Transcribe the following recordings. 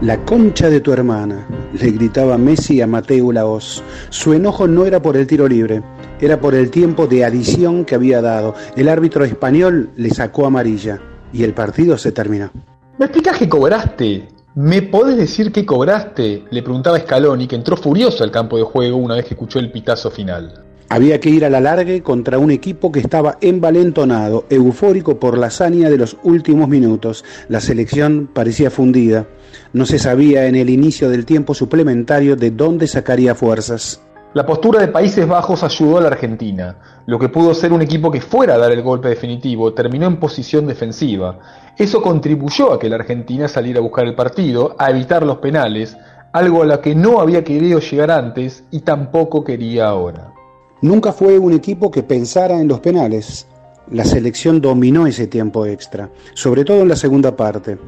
La concha de tu hermana, le gritaba Messi a Mateo Laos. Su enojo no era por el tiro libre, era por el tiempo de adición que había dado. El árbitro español le sacó amarilla y el partido se terminó. ¿Me explicas qué cobraste? ¿Me podés decir qué cobraste? Le preguntaba Scaloni, que entró furioso al campo de juego una vez que escuchó el pitazo final. Había que ir a la largue contra un equipo que estaba envalentonado, eufórico por la hazaña de los últimos minutos. La selección parecía fundida. No se sabía en el inicio del tiempo suplementario de dónde sacaría fuerzas. La postura de Países Bajos ayudó a la Argentina. Lo que pudo ser un equipo que fuera a dar el golpe definitivo terminó en posición defensiva. Eso contribuyó a que la Argentina saliera a buscar el partido, a evitar los penales, algo a lo que no había querido llegar antes y tampoco quería ahora. Nunca fue un equipo que pensara en los penales. La selección dominó ese tiempo extra, sobre todo en la segunda parte.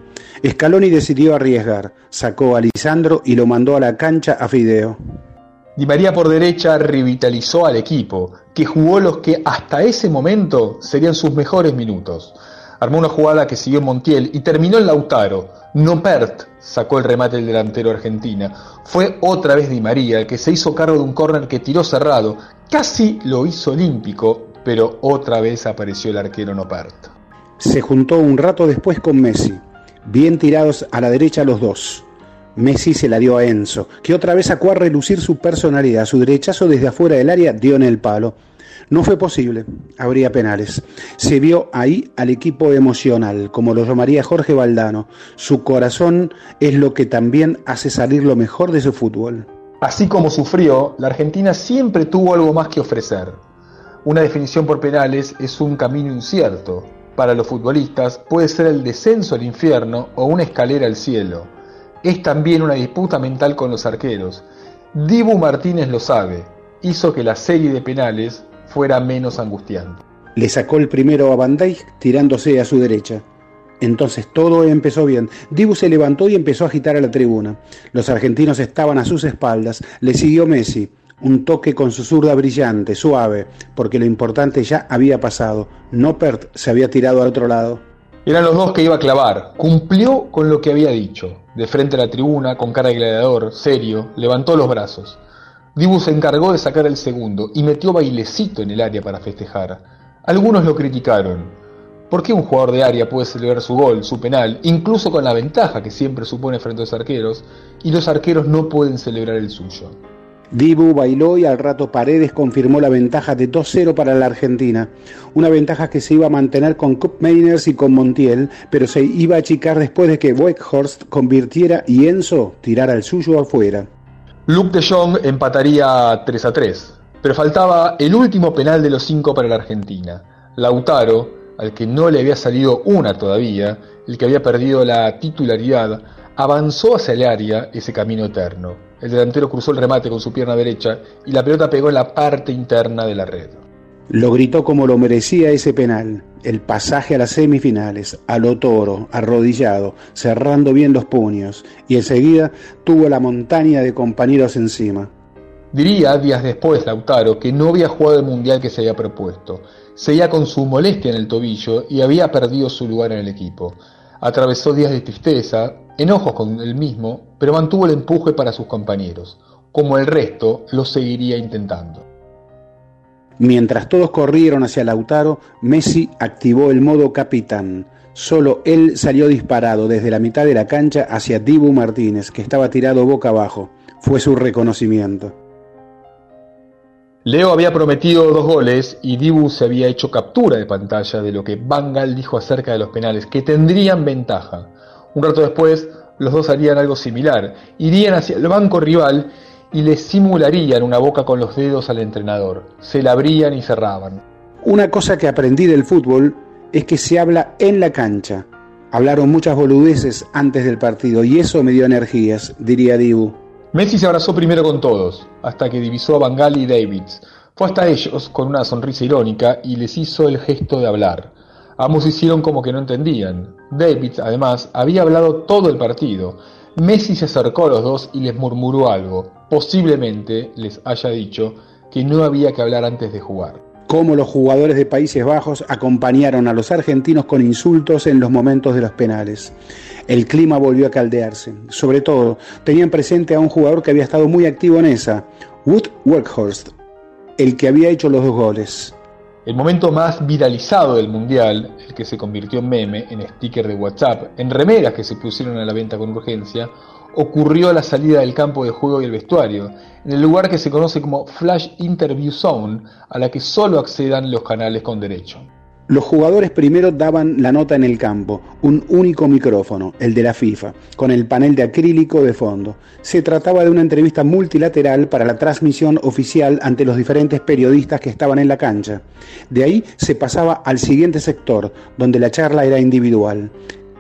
Scaloni decidió arriesgar, sacó a Lisandro y lo mandó a la cancha a Fideo. Di María por derecha revitalizó al equipo, que jugó los que hasta ese momento serían sus mejores minutos. Armó una jugada que siguió Montiel y terminó en Lautaro. No Pert sacó el remate del delantero argentina. Fue otra vez Di María el que se hizo cargo de un córner que tiró cerrado. Casi lo hizo olímpico, pero otra vez apareció el arquero Nopert. Se juntó un rato después con Messi, bien tirados a la derecha los dos. Messi se la dio a Enzo, que otra vez sacó a relucir su personalidad. Su derechazo desde afuera del área dio en el palo. No fue posible, habría penales. Se vio ahí al equipo emocional, como lo llamaría Jorge Valdano. Su corazón es lo que también hace salir lo mejor de su fútbol. Así como sufrió, la Argentina siempre tuvo algo más que ofrecer. Una definición por penales es un camino incierto. Para los futbolistas puede ser el descenso al infierno o una escalera al cielo. Es también una disputa mental con los arqueros. Dibu Martínez lo sabe. Hizo que la serie de penales fuera menos angustiante. Le sacó el primero a Van Dijk tirándose a su derecha. Entonces todo empezó bien. Dibu se levantó y empezó a agitar a la tribuna. Los argentinos estaban a sus espaldas. Le siguió Messi. Un toque con su zurda brillante, suave, porque lo importante ya había pasado. Noppert se había tirado al otro lado. Eran los dos que iba a clavar. Cumplió con lo que había dicho. De frente a la tribuna, con cara de gladiador, serio, levantó los brazos. Dibu se encargó de sacar el segundo y metió bailecito en el área para festejar. Algunos lo criticaron. ¿Por qué un jugador de área puede celebrar su gol, su penal, incluso con la ventaja que siempre supone frente a los arqueros, y los arqueros no pueden celebrar el suyo? Dibu bailó y al rato Paredes confirmó la ventaja de 2-0 para la Argentina. Una ventaja que se iba a mantener con Cup Mainers y con Montiel, pero se iba a achicar después de que Weghorst convirtiera y Enzo tirara el suyo afuera. Luke de Jong empataría 3 a 3, pero faltaba el último penal de los cinco para la Argentina. Lautaro, al que no le había salido una todavía, el que había perdido la titularidad, avanzó hacia el área ese camino eterno. El delantero cruzó el remate con su pierna derecha y la pelota pegó en la parte interna de la red. Lo gritó como lo merecía ese penal, el pasaje a las semifinales, a lo toro, arrodillado, cerrando bien los puños, y enseguida tuvo la montaña de compañeros encima. Diría días después Lautaro que no había jugado el mundial que se había propuesto, seguía con su molestia en el tobillo y había perdido su lugar en el equipo. Atravesó días de tristeza, enojos con él mismo, pero mantuvo el empuje para sus compañeros. Como el resto, lo seguiría intentando. Mientras todos corrieron hacia Lautaro, Messi activó el modo capitán. Solo él salió disparado desde la mitad de la cancha hacia Dibu Martínez, que estaba tirado boca abajo. Fue su reconocimiento. Leo había prometido dos goles y Dibu se había hecho captura de pantalla de lo que Bangal dijo acerca de los penales, que tendrían ventaja. Un rato después, los dos harían algo similar. Irían hacia el banco rival y le simularían una boca con los dedos al entrenador. Se la abrían y cerraban. Una cosa que aprendí del fútbol es que se habla en la cancha. Hablaron muchas boludeces antes del partido y eso me dio energías, diría Dibu. Messi se abrazó primero con todos, hasta que divisó a Bangal y Davids. Fue hasta ellos con una sonrisa irónica y les hizo el gesto de hablar. Ambos hicieron como que no entendían. Davids, además, había hablado todo el partido. Messi se acercó a los dos y les murmuró algo. Posiblemente les haya dicho que no había que hablar antes de jugar. cómo los jugadores de Países Bajos acompañaron a los argentinos con insultos en los momentos de los penales. El clima volvió a caldearse. Sobre todo, tenían presente a un jugador que había estado muy activo en esa, Wood Workhorst, el que había hecho los dos goles. El momento más viralizado del Mundial, el que se convirtió en meme, en sticker de WhatsApp, en remeras que se pusieron a la venta con urgencia, ocurrió a la salida del campo de juego y el vestuario, en el lugar que se conoce como Flash Interview Zone, a la que solo accedan los canales con derecho. Los jugadores primero daban la nota en el campo, un único micrófono, el de la FIFA, con el panel de acrílico de fondo. Se trataba de una entrevista multilateral para la transmisión oficial ante los diferentes periodistas que estaban en la cancha. De ahí se pasaba al siguiente sector, donde la charla era individual.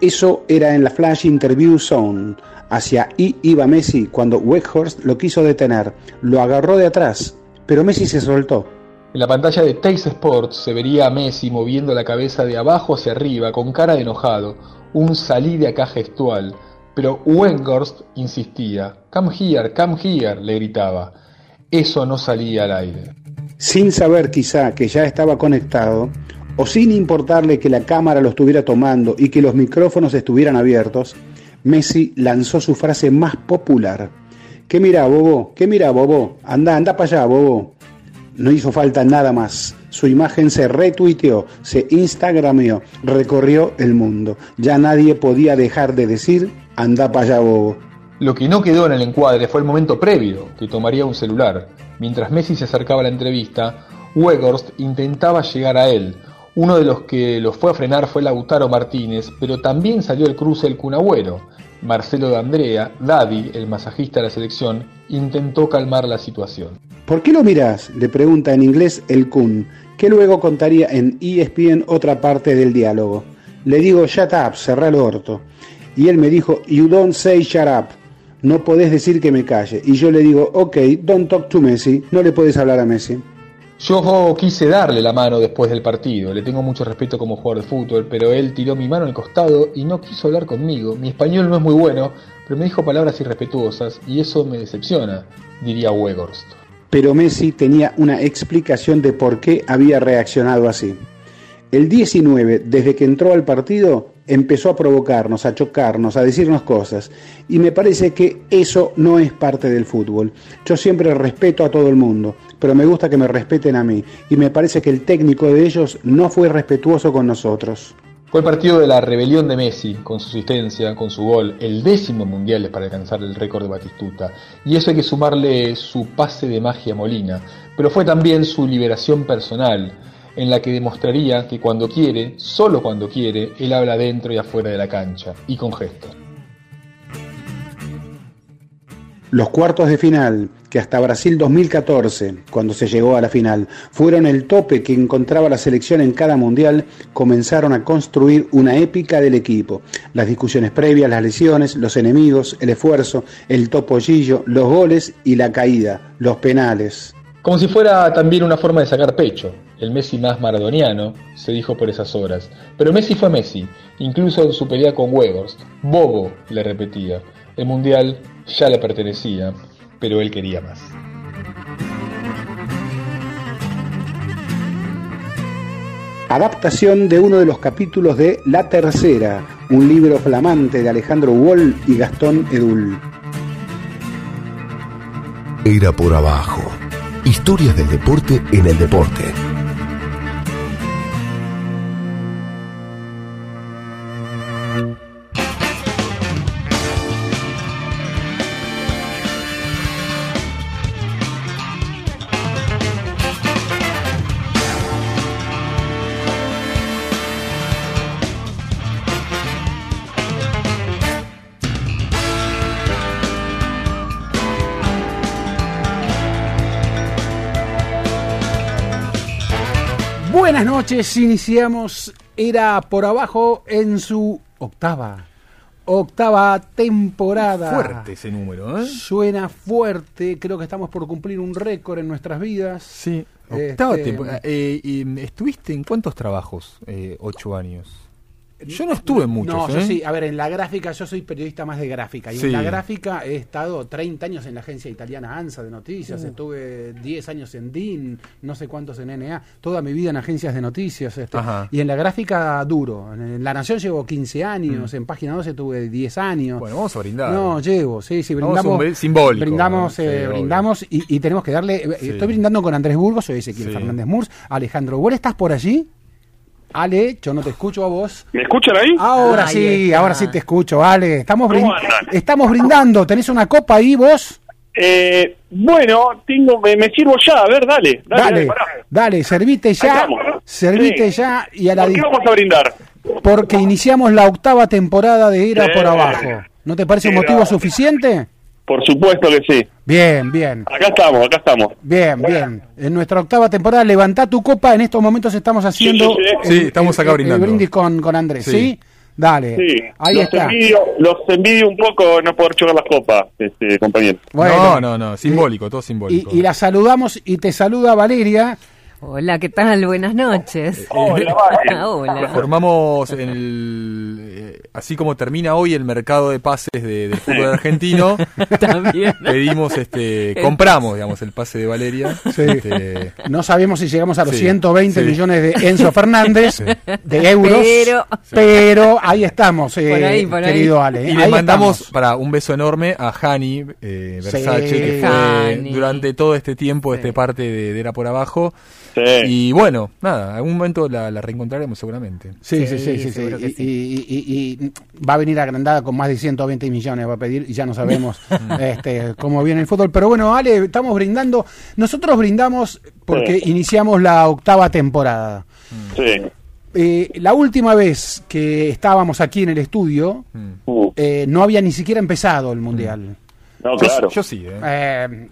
Eso era en la Flash Interview Zone. Hacia ahí iba Messi cuando Weghorst lo quiso detener. Lo agarró de atrás, pero Messi se soltó. En la pantalla de Teis Sports se vería a Messi moviendo la cabeza de abajo hacia arriba con cara de enojado, un salí de acá gestual. Pero Weghorst insistía. Come here, come here, le gritaba. Eso no salía al aire. Sin saber quizá que ya estaba conectado, o sin importarle que la cámara lo estuviera tomando y que los micrófonos estuvieran abiertos, Messi lanzó su frase más popular. ¿Qué mira, bobo? ¿Qué mira, bobo? Anda, anda para allá, bobo. No hizo falta nada más. Su imagen se retuiteó, se instagrameó, recorrió el mundo. Ya nadie podía dejar de decir, anda para allá, bobo. Lo que no quedó en el encuadre fue el momento previo, que tomaría un celular. Mientras Messi se acercaba a la entrevista, Weghorst intentaba llegar a él, uno de los que los fue a frenar fue Lautaro Martínez, pero también salió el cruce el Cunagüero. Marcelo de Andrea, Daddy, el masajista de la selección, intentó calmar la situación. ¿Por qué lo mirás? le pregunta en inglés el Kun, que luego contaría en ESPN otra parte del diálogo. Le digo, shut up, cerrá el orto. Y él me dijo, you don't say shut up. No podés decir que me calle. Y yo le digo, ok, don't talk to Messi. No le puedes hablar a Messi. Yo quise darle la mano después del partido, le tengo mucho respeto como jugador de fútbol, pero él tiró mi mano al costado y no quiso hablar conmigo. Mi español no es muy bueno, pero me dijo palabras irrespetuosas y eso me decepciona, diría Weghorst. Pero Messi tenía una explicación de por qué había reaccionado así. El 19, desde que entró al partido, empezó a provocarnos, a chocarnos, a decirnos cosas. Y me parece que eso no es parte del fútbol. Yo siempre respeto a todo el mundo, pero me gusta que me respeten a mí. Y me parece que el técnico de ellos no fue respetuoso con nosotros. Fue el partido de la rebelión de Messi, con su asistencia, con su gol, el décimo mundial para alcanzar el récord de Batistuta. Y eso hay que sumarle su pase de magia Molina, pero fue también su liberación personal en la que demostraría que cuando quiere, solo cuando quiere, él habla dentro y afuera de la cancha, y con gesto. Los cuartos de final, que hasta Brasil 2014, cuando se llegó a la final, fueron el tope que encontraba la selección en cada mundial, comenzaron a construir una épica del equipo. Las discusiones previas, las lesiones, los enemigos, el esfuerzo, el topollillo, los goles y la caída, los penales. Como si fuera también una forma de sacar pecho. El Messi más maradoniano, se dijo por esas horas. Pero Messi fue Messi, incluso en su pelea con Weghorst. Bobo, le repetía. El Mundial ya le pertenecía, pero él quería más. Adaptación de uno de los capítulos de La Tercera, un libro flamante de Alejandro Wall y Gastón Edul. Era por abajo Historias del deporte en el deporte. Noches iniciamos Era por abajo en su octava. Octava temporada. Fuerte ese número, ¿eh? Suena fuerte. Creo que estamos por cumplir un récord en nuestras vidas. Sí. Octava este, temporada. Eh, ¿Estuviste en cuántos trabajos? Eh, ocho años. Yo no estuve en muchos. No, yo ¿eh? sí. A ver, en la gráfica, yo soy periodista más de gráfica. Y Sí. en la gráfica he estado 30 años en la agencia italiana ANSA de Uh. noticias. Estuve 10 años en DIN, no sé cuántos en NA. Toda mi vida en agencias de noticias. este. Y en la gráfica, duro. En La Nación llevo 15 años. En Página 12 tuve 10 años. Mm. Bueno, vamos a brindar. No, llevo, sí, sí, brindamos. un simbólico, Brindamos, ¿no? eh, Sí, brindamos y, y tenemos que darle. eh, Sí. Estoy brindando con Andrés Burgos, soy Ezequiel. Fernández Murs. Alejandro, ¿vos estás por allí? Ale, yo no te escucho a vos. ¿Me escuchan ahí? Ahora Ahí sí, está. ahora sí te escucho, Ale. Estamos, ¿Cómo brin- andan? estamos brindando. ¿Tenés una copa ahí vos? Eh, bueno, tengo, me, me sirvo ya, a ver, dale. Dale, Dale, dale, servite ya. Servite Sí. ya y a la ¿Por qué vamos a brindar? porque iniciamos la octava temporada de Era por Abajo. ¿No te parece un motivo suficiente? Por supuesto que sí. Bien, bien. Acá estamos, acá estamos. Bien, bien. En nuestra octava temporada, levantá tu copa. En estos momentos estamos haciendo. Sí, sí, sí. Sí, estamos acá brindando. El brindis con, con Andrés, ¿sí? Sí. Dale. Sí, Ahí los está. Envidio, los envidio un poco no poder chocar las copas, este, compañero. Bueno. no, no, no. Simbólico, todo Y, simbólico. y la saludamos y te saluda Valeria. Hola, ¿qué tal? Buenas noches. Hola, Vale. Hola. Formamos en el. eh, así como termina hoy el mercado de pases de- del fútbol argentino, También. pedimos, este, compramos, digamos, el pase de Valeria. Sí. Este, No sabemos si llegamos a los Sí, 120 sí. millones de Enzo Fernández de euros. Pero- pero ahí estamos, eh, Por ahí, por ahí. querido Ale. y Ahí le mandamos estamos. para un beso enorme a Hani eh, Versace, Sí. que fue Hani. durante todo este tiempo, este parte de, de Era por Abajo. Sí. Y bueno, nada, algún momento la, la reencontraremos seguramente. Sí, sí, sí, Sí, sí, sí. Y, y- y- y va a venir agrandada con más de 120 millones, va a pedir, y ya no sabemos este, cómo viene el fútbol. Pero bueno, Ale, estamos brindando. Nosotros brindamos porque Sí. iniciamos la octava temporada. Sí. Eh, la última vez que estábamos aquí en el estudio, Uh, eh, no había ni siquiera empezado el mundial. no, Yo, claro. yo sí, ¿eh?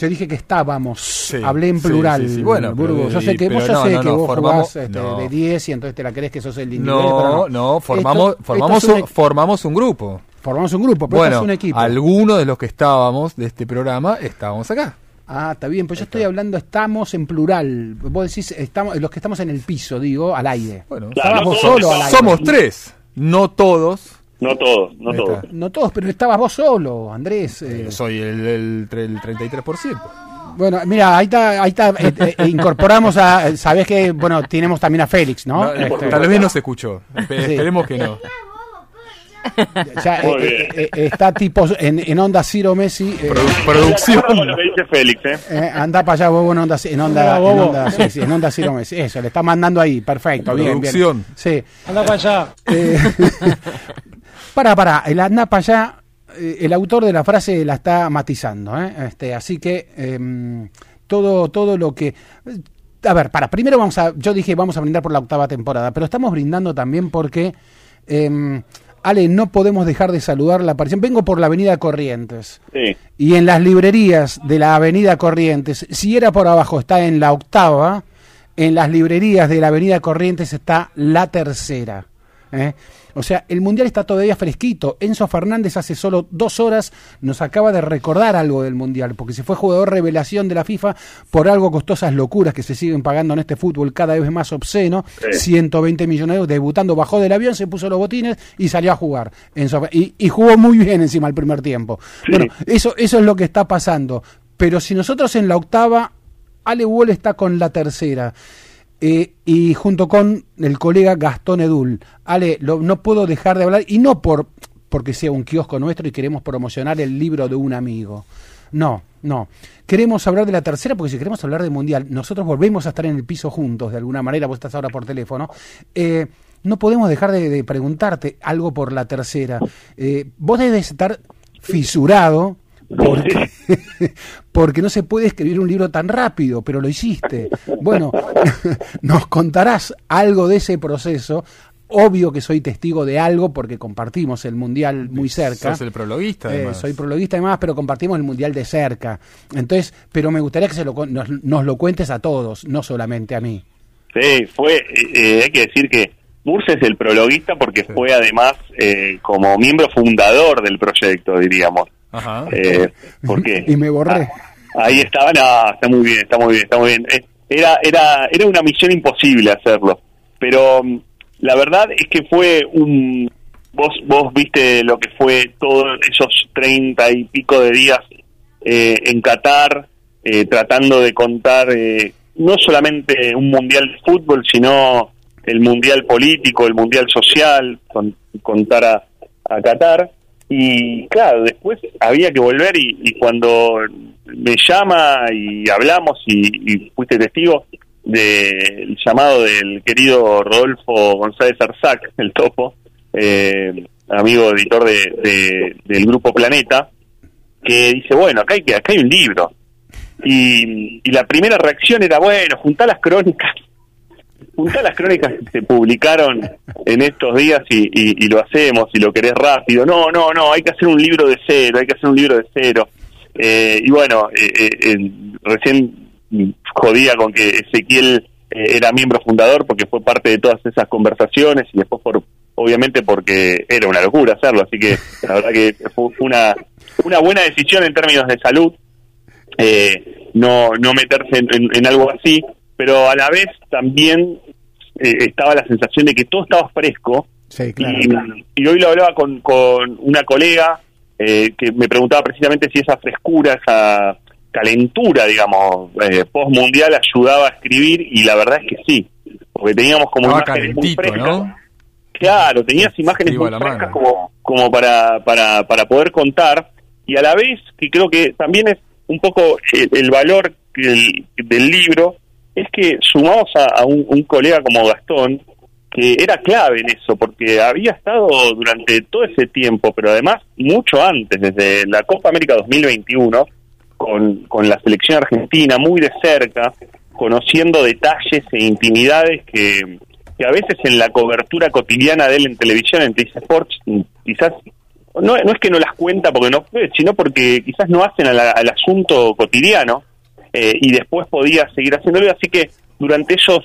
Yo dije que estábamos, Sí, hablé en plural. sí, sí. Bueno, Burgos. pero- yo sé que, vos, yo no, sé no, que no, vos formamos- jugás este, no. de 10 y entonces te la crees que sos el individual. pero No, no, no, formamos, Esto- formamos, esto es un, un, formamos un grupo. formamos un grupo, pero esto Bueno, es un equipo. algunos de los que estábamos de este programa estábamos acá. Ah, está bien, pues yo estoy hablando, estamos en plural. Vos decís, estamos, los que estamos en el piso, digo, al aire. Bueno, Claro, vos solo al aire. somos tres, no todos. No todos, no todos. No todos, pero estabas vos solo, Andrés. eh. Soy el, el, el 33%. Bueno, mira, ahí está, ahí está, eh, eh, incorporamos a, sabés que, bueno, tenemos también a Félix, ¿no? No, Este, Tal vez no se escuchó. Espe- Sí. Esperemos que no. ya, eh, bien. eh, eh, está tipo en, en onda Ciro Messi. eh, Produ- producción. Lo que dice Félix, ¿eh? anda para allá, bobo, en onda, en onda, en onda, sí, sí, en onda Ciro Messi. Eso, le está mandando ahí, perfecto, bien, bien. Producción. Sí. Anda para allá. Eh, para, para, el anda para allá, eh, el autor de la frase la está matizando, ¿eh? este, así que em, todo, todo lo que... A ver, para, primero vamos a, yo dije vamos a brindar por la octava temporada, pero estamos brindando también porque, em, Ale, no podemos dejar de saludar la aparición. Vengo por la avenida Corrientes. Sí. Y en las librerías de la Avenida Corrientes, si era por abajo, está en la octava, en las librerías de la Avenida Corrientes está la tercera. ¿Eh? O sea, el Mundial está todavía fresquito. Enzo Fernández hace solo dos horas nos acaba de recordar algo del Mundial, porque se fue jugador revelación de la FIFA por algo costosas locuras que se siguen pagando en este fútbol cada vez más obsceno. Sí. 120 millones de euros, debutando, bajó del avión, se puso los botines y salió a jugar. Enzo- y, y jugó muy bien encima el primer tiempo. Sí. Bueno, eso, eso es lo que está pasando. Pero si nosotros en la octava, Ale Wall está con la tercera. Eh, y junto con el colega Gastón Edul. Ale, lo- no puedo dejar de hablar, y no por porque sea un kiosco nuestro y queremos promocionar el libro de un amigo. No, no. Queremos hablar de la tercera porque si queremos hablar del mundial, nosotros volvemos a estar en el piso juntos de alguna manera, vos estás ahora por teléfono. Eh, no podemos dejar de, de preguntarte algo por la tercera. Eh, vos debes estar fisurado porque, porque no se puede escribir un libro tan rápido, pero lo hiciste. Bueno, nos contarás algo de ese proceso. Obvio que soy testigo de algo porque compartimos el mundial muy cerca. Sos el prologuista, Eh, además. soy prologuista además, pero compartimos el mundial de cerca. Entonces, pero me gustaría que se lo, con- nos, nos lo cuentes a todos, no solamente a mí. Sí, fue, eh, eh, hay que decir que Murs es el prologuista porque fue además eh, como miembro fundador del proyecto, diríamos. Ajá. Eh, ¿Por qué? Y me borré. Ah, ahí estaba, no, está muy bien, está muy bien, está muy bien. Eh, Era, era, era una misión imposible hacerlo, pero mm, la verdad es que fue un... Vos, vos viste lo que fue todos esos treinta y pico de días eh, en Qatar, eh, tratando de contar eh, no solamente un mundial de fútbol, sino el mundial político, el mundial social, con, contar a, a Qatar. Y claro, después había que volver y, cuando me llama y hablamos y, y fuiste testigo del llamado del querido Rodolfo González Arzac, el topo, eh, amigo editor de, de- del grupo Planeta, que dice, bueno, acá hay, que, acá hay un libro. Y, y la primera reacción era, bueno, juntá las crónicas, juntá las crónicas que se publicaron en estos días y, lo hacemos, y lo querés rápido. No, no, no, hay que hacer un libro de cero, hay que hacer un libro de cero. Eh, y bueno, eh, eh, recién jodía con que Ezequiel eh, era miembro fundador porque fue parte de todas esas conversaciones y después por obviamente porque era una locura hacerlo, así que la verdad que fue una, una buena decisión en términos de salud eh, no, no meterse en algo así, pero a la vez también eh, estaba la sensación de que todo estaba fresco Sí, claro. y, y hoy lo hablaba con, con una colega eh, que me preguntaba precisamente si esa frescura, esa calentura, digamos, eh, post-mundial ayudaba a escribir y la verdad es que sí, porque teníamos como Estaba imágenes muy frescas. ¿no? Claro, tenías imágenes Escribo muy frescas mano. como, como para, para, para poder contar y a la vez que creo que también es un poco el, el valor que el- del libro es que sumamos a, un, colega como Gastón que era clave en eso porque había estado durante todo ese tiempo pero además mucho antes desde la Copa América 2021 con, con la selección argentina muy de cerca conociendo detalles e intimidades que, a veces en la cobertura cotidiana de él en televisión, en TIS Sports, quizás, no, no es que no las cuenta porque no sino porque quizás no hacen al asunto cotidiano eh, y después podía seguir haciéndolo. Así que durante esos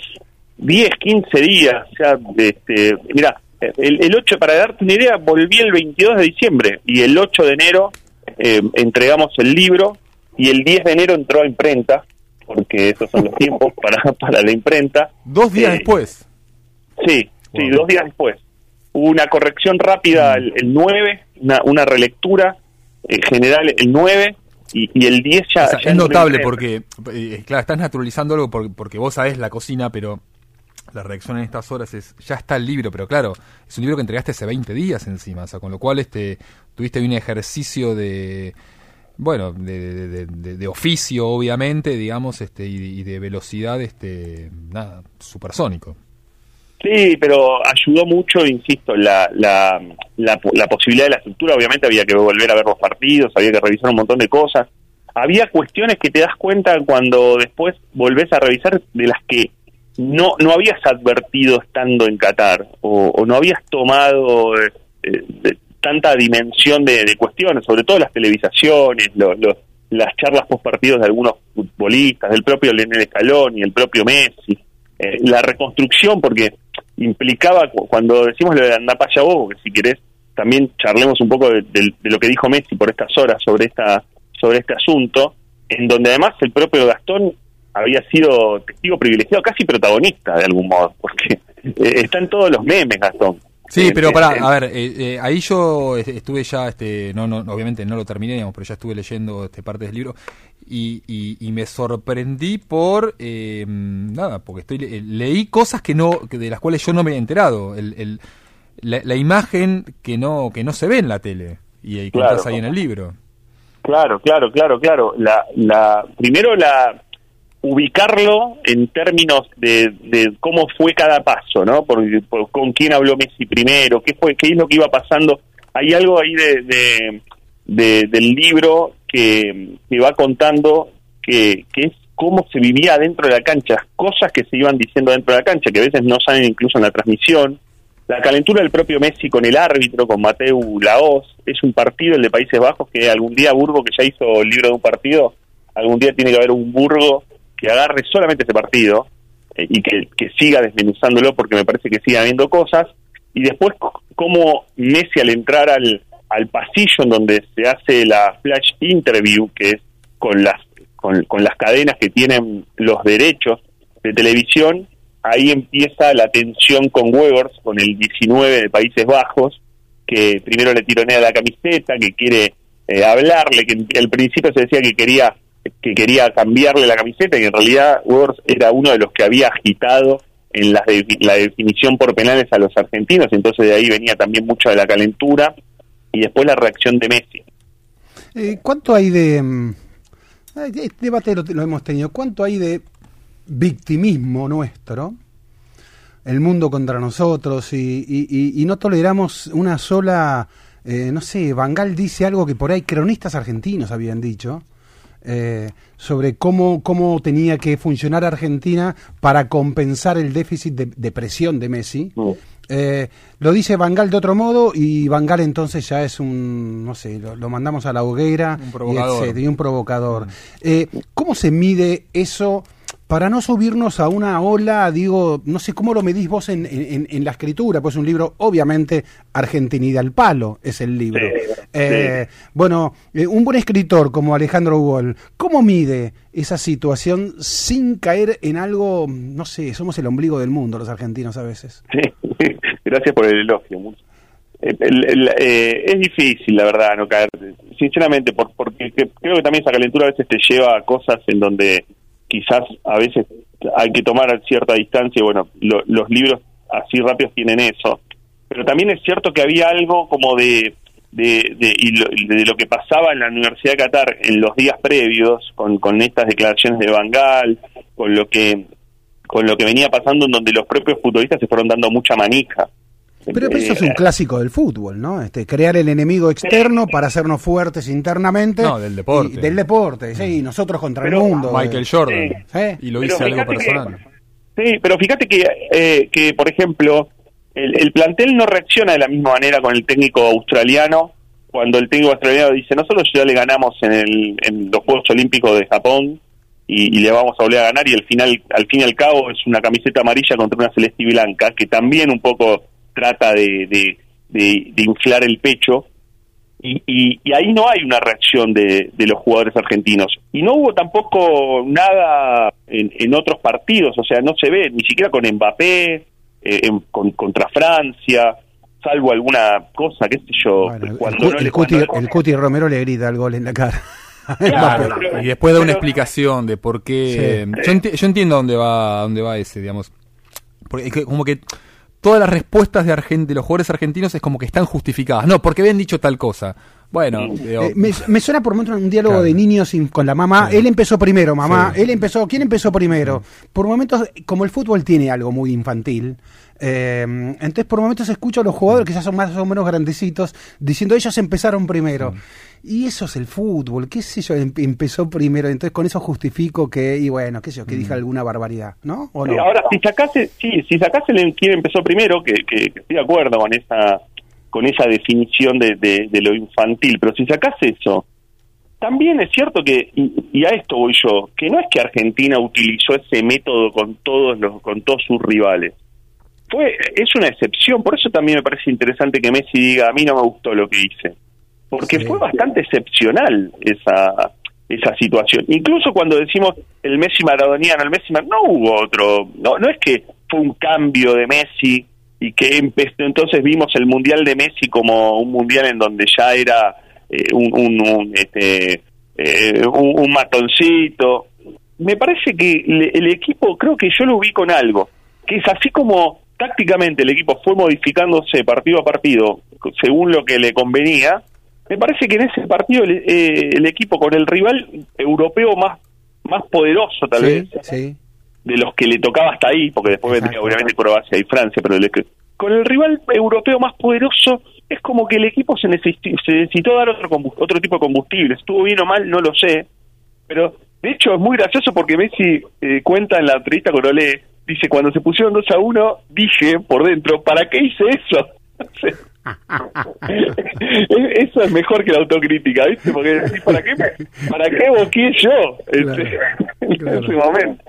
10, 15 días, o sea, este, mira, el, el 8, para darte una idea, volví el 22 de diciembre y el 8 de enero eh, entregamos el libro y el 10 de enero entró a imprenta, porque esos son los tiempos para, para la imprenta. Dos días Eh, después. Sí, sí, dos días después. Hubo una corrección rápida el, el 9, una, una relectura en general el 9 y, y el 10 ya... O sea, ya es notable porque, eh, claro, estás naturalizando algo porque, porque vos sabés la cocina, pero la reacción en estas horas es, ya está el libro, pero claro, es un libro que entregaste hace 20 días encima, o sea, con lo cual este tuviste un ejercicio de, bueno, de, de- de- de- de oficio, obviamente, digamos, este y, y de velocidad, este, nada, supersónico. Sí, pero ayudó mucho, insisto, la, la, la, la posibilidad de la estructura. Obviamente había que volver a ver los partidos, había que revisar un montón de cosas. Había cuestiones que te das cuenta cuando después volvés a revisar de las que no, no habías advertido estando en Qatar o, no habías tomado eh, tanta dimensión de, cuestiones, sobre todo las televisaciones, lo- lo- las charlas post partidos de algunos futbolistas, del propio Lionel Scaloni, el propio Messi, eh, la reconstrucción, porque implicaba, cu- cuando decimos lo de Andapaya Bobo, que si querés también charlemos un poco de, de- lo que dijo Messi por estas horas sobre esta sobre este asunto, en donde además el propio Gastón había sido testigo privilegiado, casi protagonista de algún modo, porque eh, está en todos los memes Gastón. Sí, Eh, pero eh, pará, eh, a ver, eh, eh, ahí yo est- estuve ya, este, no, no, obviamente no lo terminé, digamos, pero ya estuve leyendo este parte del libro y, y, y me sorprendí por, eh, nada, porque estoy le- leí cosas que no, que de las cuales yo no me he enterado, el, el- la, la imagen que no, que no se ve en la tele y, y que Claro. estás ahí en el libro. Claro, claro, claro, claro. La, la, primero la ubicarlo en términos de, de cómo fue cada paso, ¿no? Por, con quién habló Messi primero, qué fue, qué es lo que iba pasando. Hay algo ahí de, de- de- del libro que, que va contando que, que es cómo se vivía dentro de la cancha, cosas que se iban diciendo dentro de la cancha, que a veces no salen incluso en la transmisión. La calentura del propio Messi con el árbitro, con Mateu Laos, es un partido, el de Países Bajos, que algún día Burgo, que ya hizo el libro de un partido, algún día tiene que haber un Burgo que agarre solamente ese partido eh, y que, que siga desmenuzándolo porque me parece que sigue habiendo cosas. Y después cómo Messi al entrar al, al pasillo en donde se hace la flash interview, que es con las, con, con las cadenas que tienen los derechos de televisión, ahí empieza la tensión con Webers, con el 19 de Países Bajos, que primero le tironea la camiseta, que quiere eh, hablarle, que al principio se decía que quería que quería cambiarle la camiseta y en realidad Webers era uno de los que había agitado en la, la definición por penales a los argentinos, entonces de ahí venía también mucho de la calentura y después la reacción de Messi. Eh, ¿Cuánto hay de... mm, Este debate lo, hemos tenido. ¿Cuánto hay de victimismo nuestro? El mundo contra nosotros y- y no toleramos una sola... eh, no sé, Bangal dice algo que por ahí cronistas argentinos habían dicho. Eh, sobre cómo, cómo tenía que funcionar Argentina para compensar el déficit de, de presión de Messi. Mm. Eh, lo dice Bangal de otro modo y Bangal entonces ya es un, no sé, lo, lo mandamos a la hoguera Un y, provocador. etcétera, y un provocador. Eh, ¿Cómo se mide eso para no subirnos a una ola, digo, no sé cómo lo medís vos en, en- en la escritura? Pues un libro, obviamente, Argentinidad al palo es el libro. Sí, Eh, Bueno, eh, un buen escritor como Alejandro Wall, ¿cómo mide esa situación sin caer en algo, no sé, somos el ombligo del mundo los argentinos a veces? Sí, gracias por el elogio. mucho. El- el- eh, es difícil, la verdad, no caer. Sinceramente, por, porque que- creo que también esa calentura a veces te lleva a cosas en donde quizás a veces hay que tomar cierta distancia. y Bueno, lo- los libros así rápidos tienen eso. Pero también es cierto que había algo como de, de, y lo, de lo que pasaba en la Universidad de Qatar en los días previos, con, con estas declaraciones de Bangal, con lo que con lo que venía pasando en donde los propios futbolistas se fueron dando mucha manija. Pero eso es un Eh, clásico del fútbol, ¿no? Este, crear el enemigo externo para hacernos fuertes internamente. No, del deporte. Y- del deporte, sí, nosotros contra Pero- el mundo. Michael eh. Jordan. Sí. Y lo hice algo que- personal. Sí, pero fíjate que, eh, que por ejemplo, el, el plantel no reacciona de la misma manera con el técnico australiano cuando el técnico australiano dice, nosotros ya le ganamos en, el, en los Juegos Olímpicos de Japón y, y le vamos a volver a ganar y al final al fin y al cabo es una camiseta amarilla contra una celeste y blanca que también un poco trata de, de, de- de inflar el pecho y, y- y ahí no hay una reacción de, de los jugadores argentinos. Y no hubo tampoco nada en, en otros partidos, o sea, no se ve, ni siquiera con Mbappé, eh, en- con- contra Francia, salvo alguna cosa, qué sé yo. Bueno, el, cuando no el le- Cuti, cuando- el Cuti Romero le grita el gol en la cara. Claro, Claro, pero- y después da una pero- explicación de por qué. Sí. Yo, enti- yo entiendo dónde va, dónde va ese, digamos. Porque es que como que todas las respuestas de, Argen- de los jugadores argentinos es como que están justificadas. No, porque habían dicho tal cosa. Bueno, digo, Eh, me, me suena por momentos un diálogo Claro. de niños sin- con la mamá. Sí. Él empezó primero, mamá. Sí. Él empezó. ¿Quién empezó primero? Por momentos, como el fútbol tiene algo muy infantil, eh, entonces por momentos escucho a los jugadores que ya son más o menos grandecitos diciendo ellos empezaron primero. Y eso es el fútbol, qué sé yo, em- empezó primero. Entonces con eso justifico que, y bueno, qué sé yo, que dije alguna barbaridad, ¿no? ¿O no? Sí, Ahora, si sacase, sí, si sacase el quien empezó primero, que, que- que estoy de acuerdo con esa con esa definición de, de- de lo infantil, pero si sacase eso, también es cierto que, y, y a esto voy yo, que no es que Argentina utilizó ese método con todos los, con todos sus rivales. Fue, es una excepción, por eso también me parece interesante que Messi diga, a mí no me gustó lo que hice. Porque Sí. fue bastante excepcional esa esa situación. Incluso cuando decimos el Messi maradoniano, el Messi no hubo otro, no no es que fue un cambio de Messi y que empezó, entonces vimos el mundial de Messi como un mundial en donde ya era eh, un, un, un, este eh, un, un matoncito. Me parece que le- el equipo, creo que yo lo vi con algo, que es así como tácticamente el equipo fue modificándose partido a partido según lo que le convenía, me parece que en ese partido el, eh, el equipo con el rival europeo más más poderoso tal sí, vez sí. de los que le tocaba hasta ahí, porque después vendría obviamente Croacia y Francia, pero el- con el rival europeo más poderoso es como que el equipo se, necesi- se necesitó dar otro otro tipo de combustible. Estuvo bien o mal, no lo sé, pero de hecho es muy gracioso porque Messi eh, cuenta en la entrevista con Olé, dice, cuando se pusieron 2 a 1, dije por dentro, ¿para qué hice eso? eso es mejor que la autocrítica, ¿viste? Porque decís, ¿para qué, para qué boqué yo este, en claro. ese momento?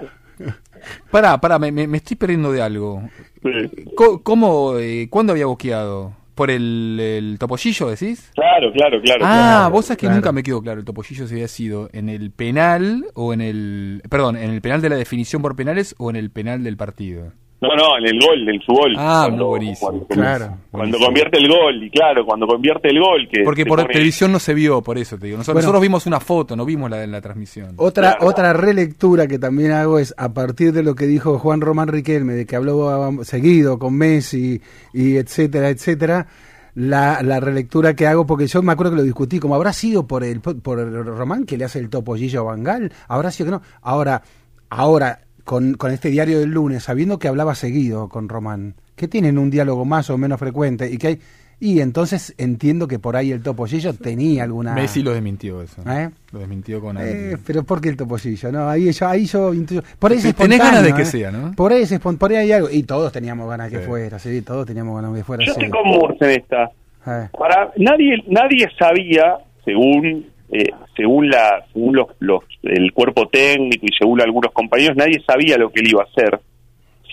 pará, pará, me, me- estoy perdiendo de algo. Sí. Co- ¿Cómo, eh, cuándo había boqueado? ¿Por el, el topollillo, decís? Claro, claro, claro. Ah, claro. vos sabés que claro. nunca me quedó claro el topollillo si había sido en el penal o en el. Perdón, en el penal de la definición por penales o en el penal del partido. No, no, en el gol, en su gol. Ah, Cuando- muy buenísimo. Cuando, Claro. cuando convierte el gol, y claro, cuando convierte el gol. que Porque por pone- televisión no se vio, por eso te digo. Nosotros, Bueno. nosotros vimos una foto, no vimos la, la transmisión. Otra, Claro. otra relectura que también hago es a partir de lo que dijo Juan Román Riquelme, de que habló seguido con Messi y etcétera, etcétera, la, la relectura que hago, porque yo me acuerdo que lo discutí, como habrá sido por el, por el Román que le hace el topollillo a Bangal, habrá sido que no. Ahora, ahora, con, con este diario del lunes, sabiendo que hablaba seguido con Román, que tienen un diálogo más o menos frecuente y que hay... Y entonces entiendo que por ahí el topollillo tenía alguna... Messi lo desmintió eso. ¿Eh? Lo desmintió con Eh, algo. pero ¿por qué el topollillo? No, ahí yo, ahí yo intuyo- Por ahí es Te- tenés ganas de que ¿eh? sea, ¿no? Por ahí, es por ahí hay algo. Y todos teníamos ganas que Sí. fuera, sí, todos teníamos ganas que fuera. Yo sí. estoy con vos en esta. Eh, Para nadie nadie sabía, según eh, según la según los, los el cuerpo técnico y según algunos compañeros, nadie sabía lo que él iba a hacer.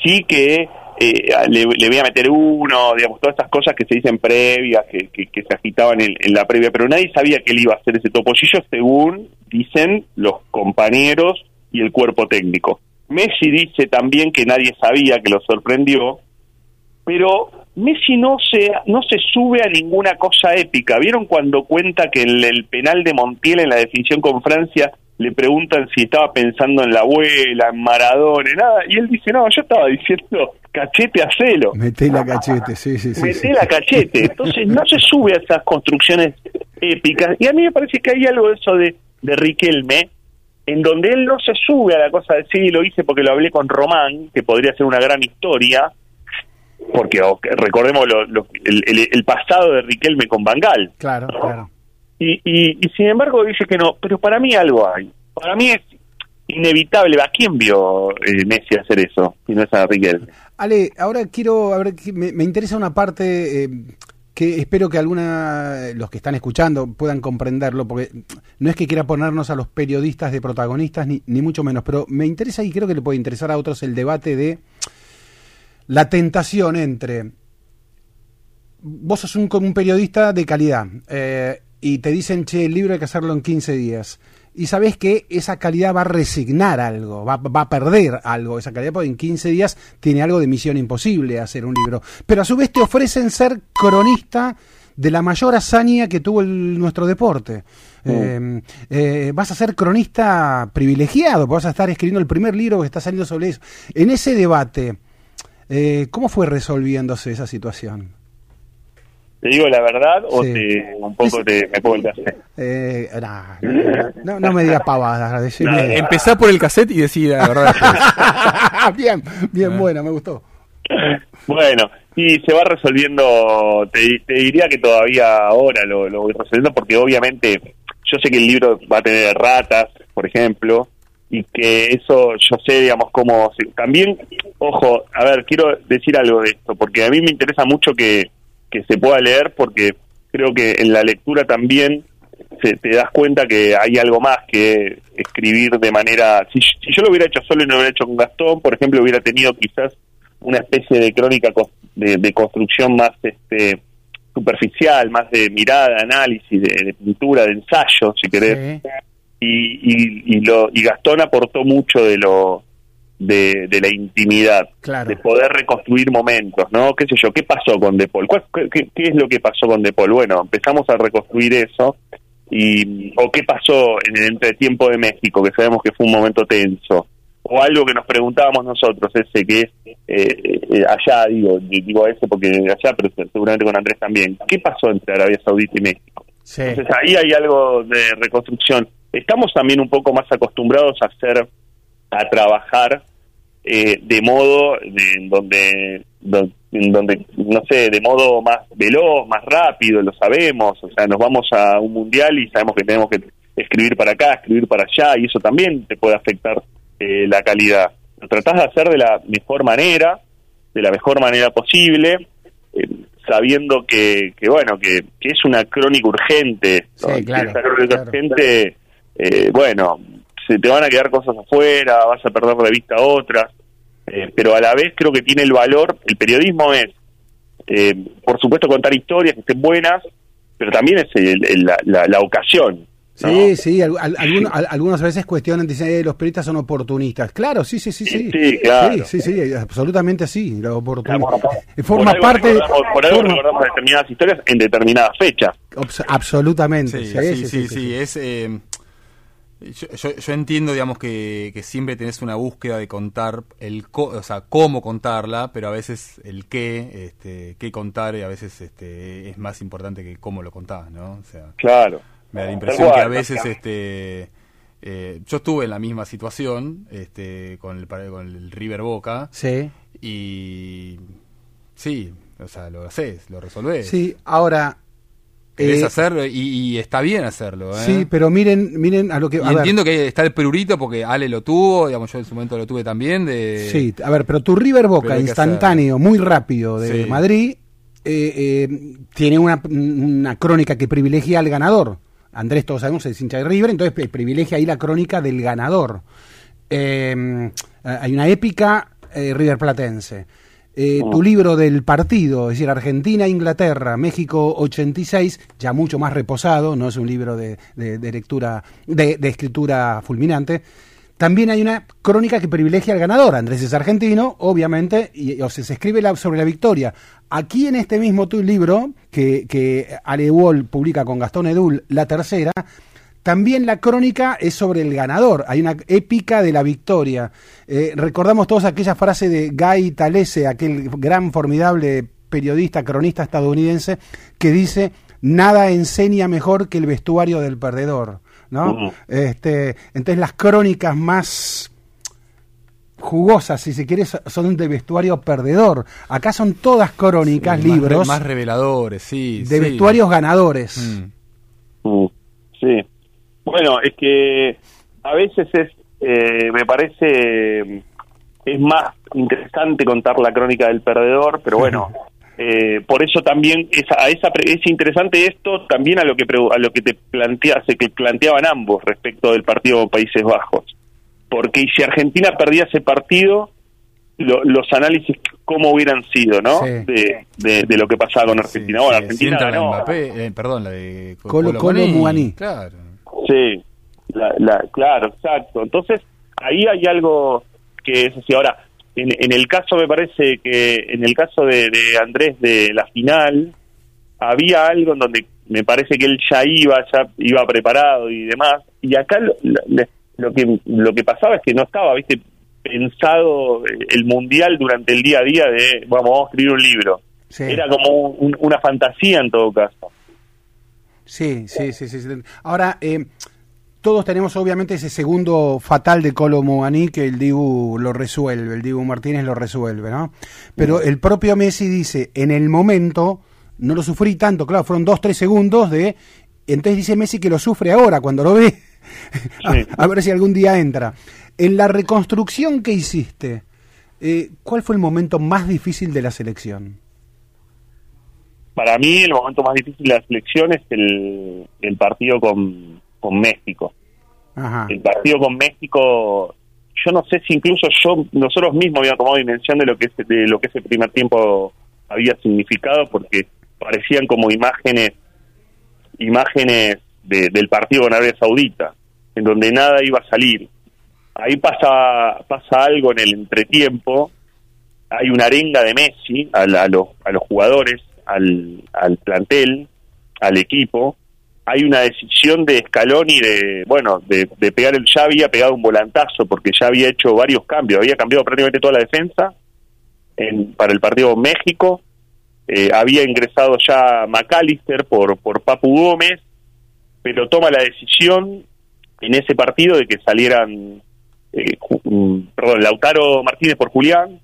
Sí que eh, le, le voy a meter uno, digamos, todas estas cosas que se dicen previas, que, que, se agitaban en, en la previa, pero nadie sabía que él iba a hacer ese topollillo según dicen los compañeros y el cuerpo técnico. Messi dice también que nadie sabía, que lo sorprendió, pero Messi no se no se sube a ninguna cosa épica. ¿Vieron cuando cuenta que el penal de Montiel en la definición con Francia le preguntan si estaba pensando en la abuela, en Maradona, en nada? Y él dice, no, yo estaba diciendo, cachete, hacelo. Meté la cachete, sí, sí, sí. Meté sí. la cachete. Entonces no se sube a esas construcciones épicas. Y a mí me parece que hay algo de eso de, de Riquelme, en donde él no se sube a la cosa de sí, lo hice porque lo hablé con Román, que podría ser una gran historia, porque o, que recordemos lo- lo- el, el- el pasado de Riquelme con Bangal. Claro, claro. Y, y, y sin embargo dice que no, pero para mí algo hay. Para mí es inevitable. ¿A quién vio eh, Messi hacer eso? Si no es a Riquelme. Ale, ahora quiero, a ver, me interesa una parte eh, que espero que alguna, los que están escuchando puedan comprenderlo, porque no es que quiera ponernos a los periodistas de protagonistas, ni, ni mucho menos, pero me interesa y creo que le puede interesar a otros el debate de la tentación entre vos sos un, un periodista de calidad eh, y te dicen, che, el libro hay que hacerlo en 15 días. Y sabés que esa calidad va a resignar algo, va, va a perder algo, esa calidad, porque en 15 días tiene algo de misión imposible hacer un libro. Pero a su vez te ofrecen ser cronista de la mayor hazaña que tuvo el- nuestro deporte. Eh, eh, vas a ser cronista privilegiado, vas a estar escribiendo el primer libro que está saliendo sobre eso. En ese debate, eh, ¿cómo fue resolviéndose esa situación? ¿Te digo la verdad o Sí. te, un poco te, me café? Eh, nah, no, no me digas pavadas. Empezá por el cassette y decir la verdad bien, bien, buena, me gustó. Bueno, y se va resolviendo, te, te diría que todavía ahora lo, lo voy resolviendo porque obviamente yo sé que el libro va a tener ratas, por ejemplo, y que eso yo sé, digamos, cómo... también, ojo, a ver, quiero decir algo de esto, porque a mí me interesa mucho que, que se pueda leer porque creo que en la lectura también se- te das cuenta que hay algo más que escribir de manera... Si, si yo lo hubiera hecho solo y no lo hubiera hecho con Gastón, por ejemplo, hubiera tenido quizás una especie de crónica de, construcción más este superficial, más de mirada, análisis, de, pintura, de ensayo, si querés. Y, y, y, lo, y Gastón aportó mucho de lo de, de la intimidad, Claro. de poder reconstruir momentos, ¿no? ¿Qué sé yo? ¿Qué pasó con De Paul? ¿Cuál- qué, qué es lo que pasó con De Paul? Bueno, empezamos a reconstruir eso. y ¿O qué pasó en el entretiempo de México, que sabemos que fue un momento tenso? O algo que nos preguntábamos nosotros, ese que es eh, eh, allá, digo, digo ese porque allá, pero seguramente con Andrés también. ¿Qué pasó entre Arabia Saudita y México? Sí. Entonces ahí hay algo de reconstrucción. Estamos también un poco más acostumbrados a hacer, a trabajar eh, de modo de, donde, donde, no sé, de modo más veloz, más rápido, lo sabemos. O sea, nos vamos a un mundial y sabemos que tenemos que escribir para acá, escribir para allá, y eso también te puede afectar eh, la calidad. Lo tratás de hacer de la mejor manera, de la mejor manera posible, eh, sabiendo que, que bueno, que, que es una crónica urgente. Sí, ¿no? Y claro, esa crónica claro. urgente, eh, bueno, se te van a quedar cosas afuera, vas a perder de vista otras, eh, pero a la vez creo que tiene el valor, el periodismo es, eh, por supuesto, contar historias que estén buenas, pero también es el- el- la, la- la ocasión. ¿no? Sí, sí, al- al- alguno- al- algunas veces cuestionan, dicen, eh, los periodistas son oportunistas. Claro, sí, sí, sí, sí. Sí, claro. Sí, sí, sí, absolutamente así, los oportunistas. Por Forma algo parte... recordamos- por algo forma- recordamos determinadas historias en determinadas fechas. absolutamente. Sí, sí, sí, sí, es... yo, yo- yo entiendo, digamos, que, que siempre tenés una búsqueda de contar el co- o sea, cómo contarla, pero a veces el qué, este, qué contar, y a veces este, es más importante que cómo lo contás, ¿no? O sea, Claro. me da la impresión que a veces este eh, yo estuve en la misma situación este con el con el River Boca Sí, y sí o sea lo haces lo resolvés sí, ahora... querés eh, hacerlo y, y está bien hacerlo ¿eh? Sí, pero miren, miren a lo que... y a ver, entiendo que está el perurito porque Ale lo tuvo digamos yo en su momento lo tuve también de Sí, a ver, pero tu River Boca instantáneo, muy rápido de Sí. Madrid, eh, eh, tiene una, una crónica que privilegia al ganador. Andrés, todos sabemos, es hincha de River, entonces pri- privilegia ahí la crónica del ganador. Eh, hay una épica eh, River Platense. Eh, Tu libro del partido, es decir, Argentina-Inglaterra, México 86, ya mucho más reposado, no es un libro de, de- de lectura, de, de escritura fulminante. También hay una crónica que privilegia al ganador. Andrés es argentino, obviamente, y, o sea, se escribe la- sobre la victoria. Aquí en este mismo tu libro, que, que Ale Wall publica con Gastón Edul, la tercera, también la crónica es sobre el ganador. Hay una épica de la victoria. Eh, recordamos todos aquella frase de Guy Talese, aquel gran, formidable periodista, cronista estadounidense, que dice, nada enseña mejor que el vestuario del perdedor. ¿no? Este, entonces las crónicas más jugosas, si se quiere, so- son de vestuario perdedor. Acá son todas crónicas, más re- libros más reveladores sí de sí. vestuarios ganadores. Mm. Mm, Sí. Bueno, es que a veces es, eh, me parece, es más interesante contar la crónica del perdedor, pero bueno, eh, por eso también es, a esa, pre- es interesante esto también a lo que a lo que te que planteaban ambos respecto del partido Países Bajos, porque si Argentina perdía ese partido lo- los análisis cómo hubieran sido, ¿no? Sí. De, de, de lo que pasaba con Argentina. Sí, bueno, sí, Argentina ganó. Mbappé, eh, perdón la de Colo- Colo Muani. claro Sí, la, la- claro, exacto. Entonces, ahí hay algo que es así. Ahora, en, en el caso, me parece que en el caso de, de Andrés de la final, había algo en donde me parece que él ya iba, ya iba preparado y demás. Y acá lo, lo- lo que lo que pasaba es que no estaba, viste, pensado el mundial durante el día a día de, vamos, vamos a escribir un libro. Sí. Era como un- una fantasía en todo caso. Sí, sí, sí, sí. sí. Ahora, eh, todos tenemos obviamente ese segundo fatal de Colo Muani que el Dibu lo resuelve, el Dibu Martínez lo resuelve, ¿no? Pero el propio Messi dice, en el momento no lo sufrí tanto, claro, fueron dos, tres segundos de... Entonces dice Messi que lo sufre ahora, cuando lo ve. a, a ver si algún día entra. En la reconstrucción que hiciste, eh, ¿cuál fue el momento más difícil de la selección? Para mí el momento más difícil de la selección es el, el partido con, con México. Ajá. El partido con México, yo no sé si incluso yo nosotros mismos habíamos tomado dimensión de lo que ese, de lo que ese primer tiempo había significado porque parecían como imágenes imágenes de- del partido con Arabia Saudita, en donde nada iba a salir. Ahí pasa pasa algo en el entretiempo, hay una arenga de Messi a, la- a los, a los jugadores, al, al plantel, al equipo. Hay una decisión de Scaloni de, bueno, de, de pegar el, ya había pegado un volantazo porque ya había hecho varios cambios, había cambiado prácticamente toda la defensa en, para el partido México, eh, había ingresado ya McAllister por, por Papu Gómez, pero toma la decisión en ese partido de que salieran, eh, mm, perdón, Lautaro Martínez por Julián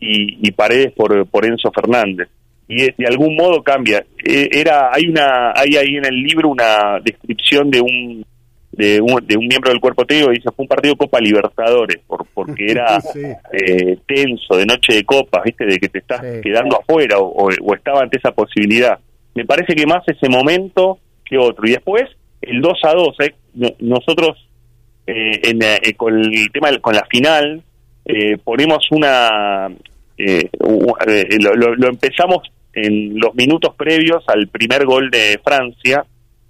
y, y Paredes por, por Enzo Fernández. Y de, algún modo cambia. Eh, era hay una hay ahí en el libro una descripción de un de un, de un miembro del cuerpo técnico que dice fue un partido Copa Libertadores por, porque era Sí. eh, tenso de noche de copas viste de que te estás Sí. quedando afuera o, o- o estaba ante esa posibilidad me parece que más ese momento que otro y después el 2 a 2 eh, no- nosotros eh, en, eh, con el tema con la final eh, ponemos una eh, lo, lo- lo empezamos en los minutos previos al primer gol de Francia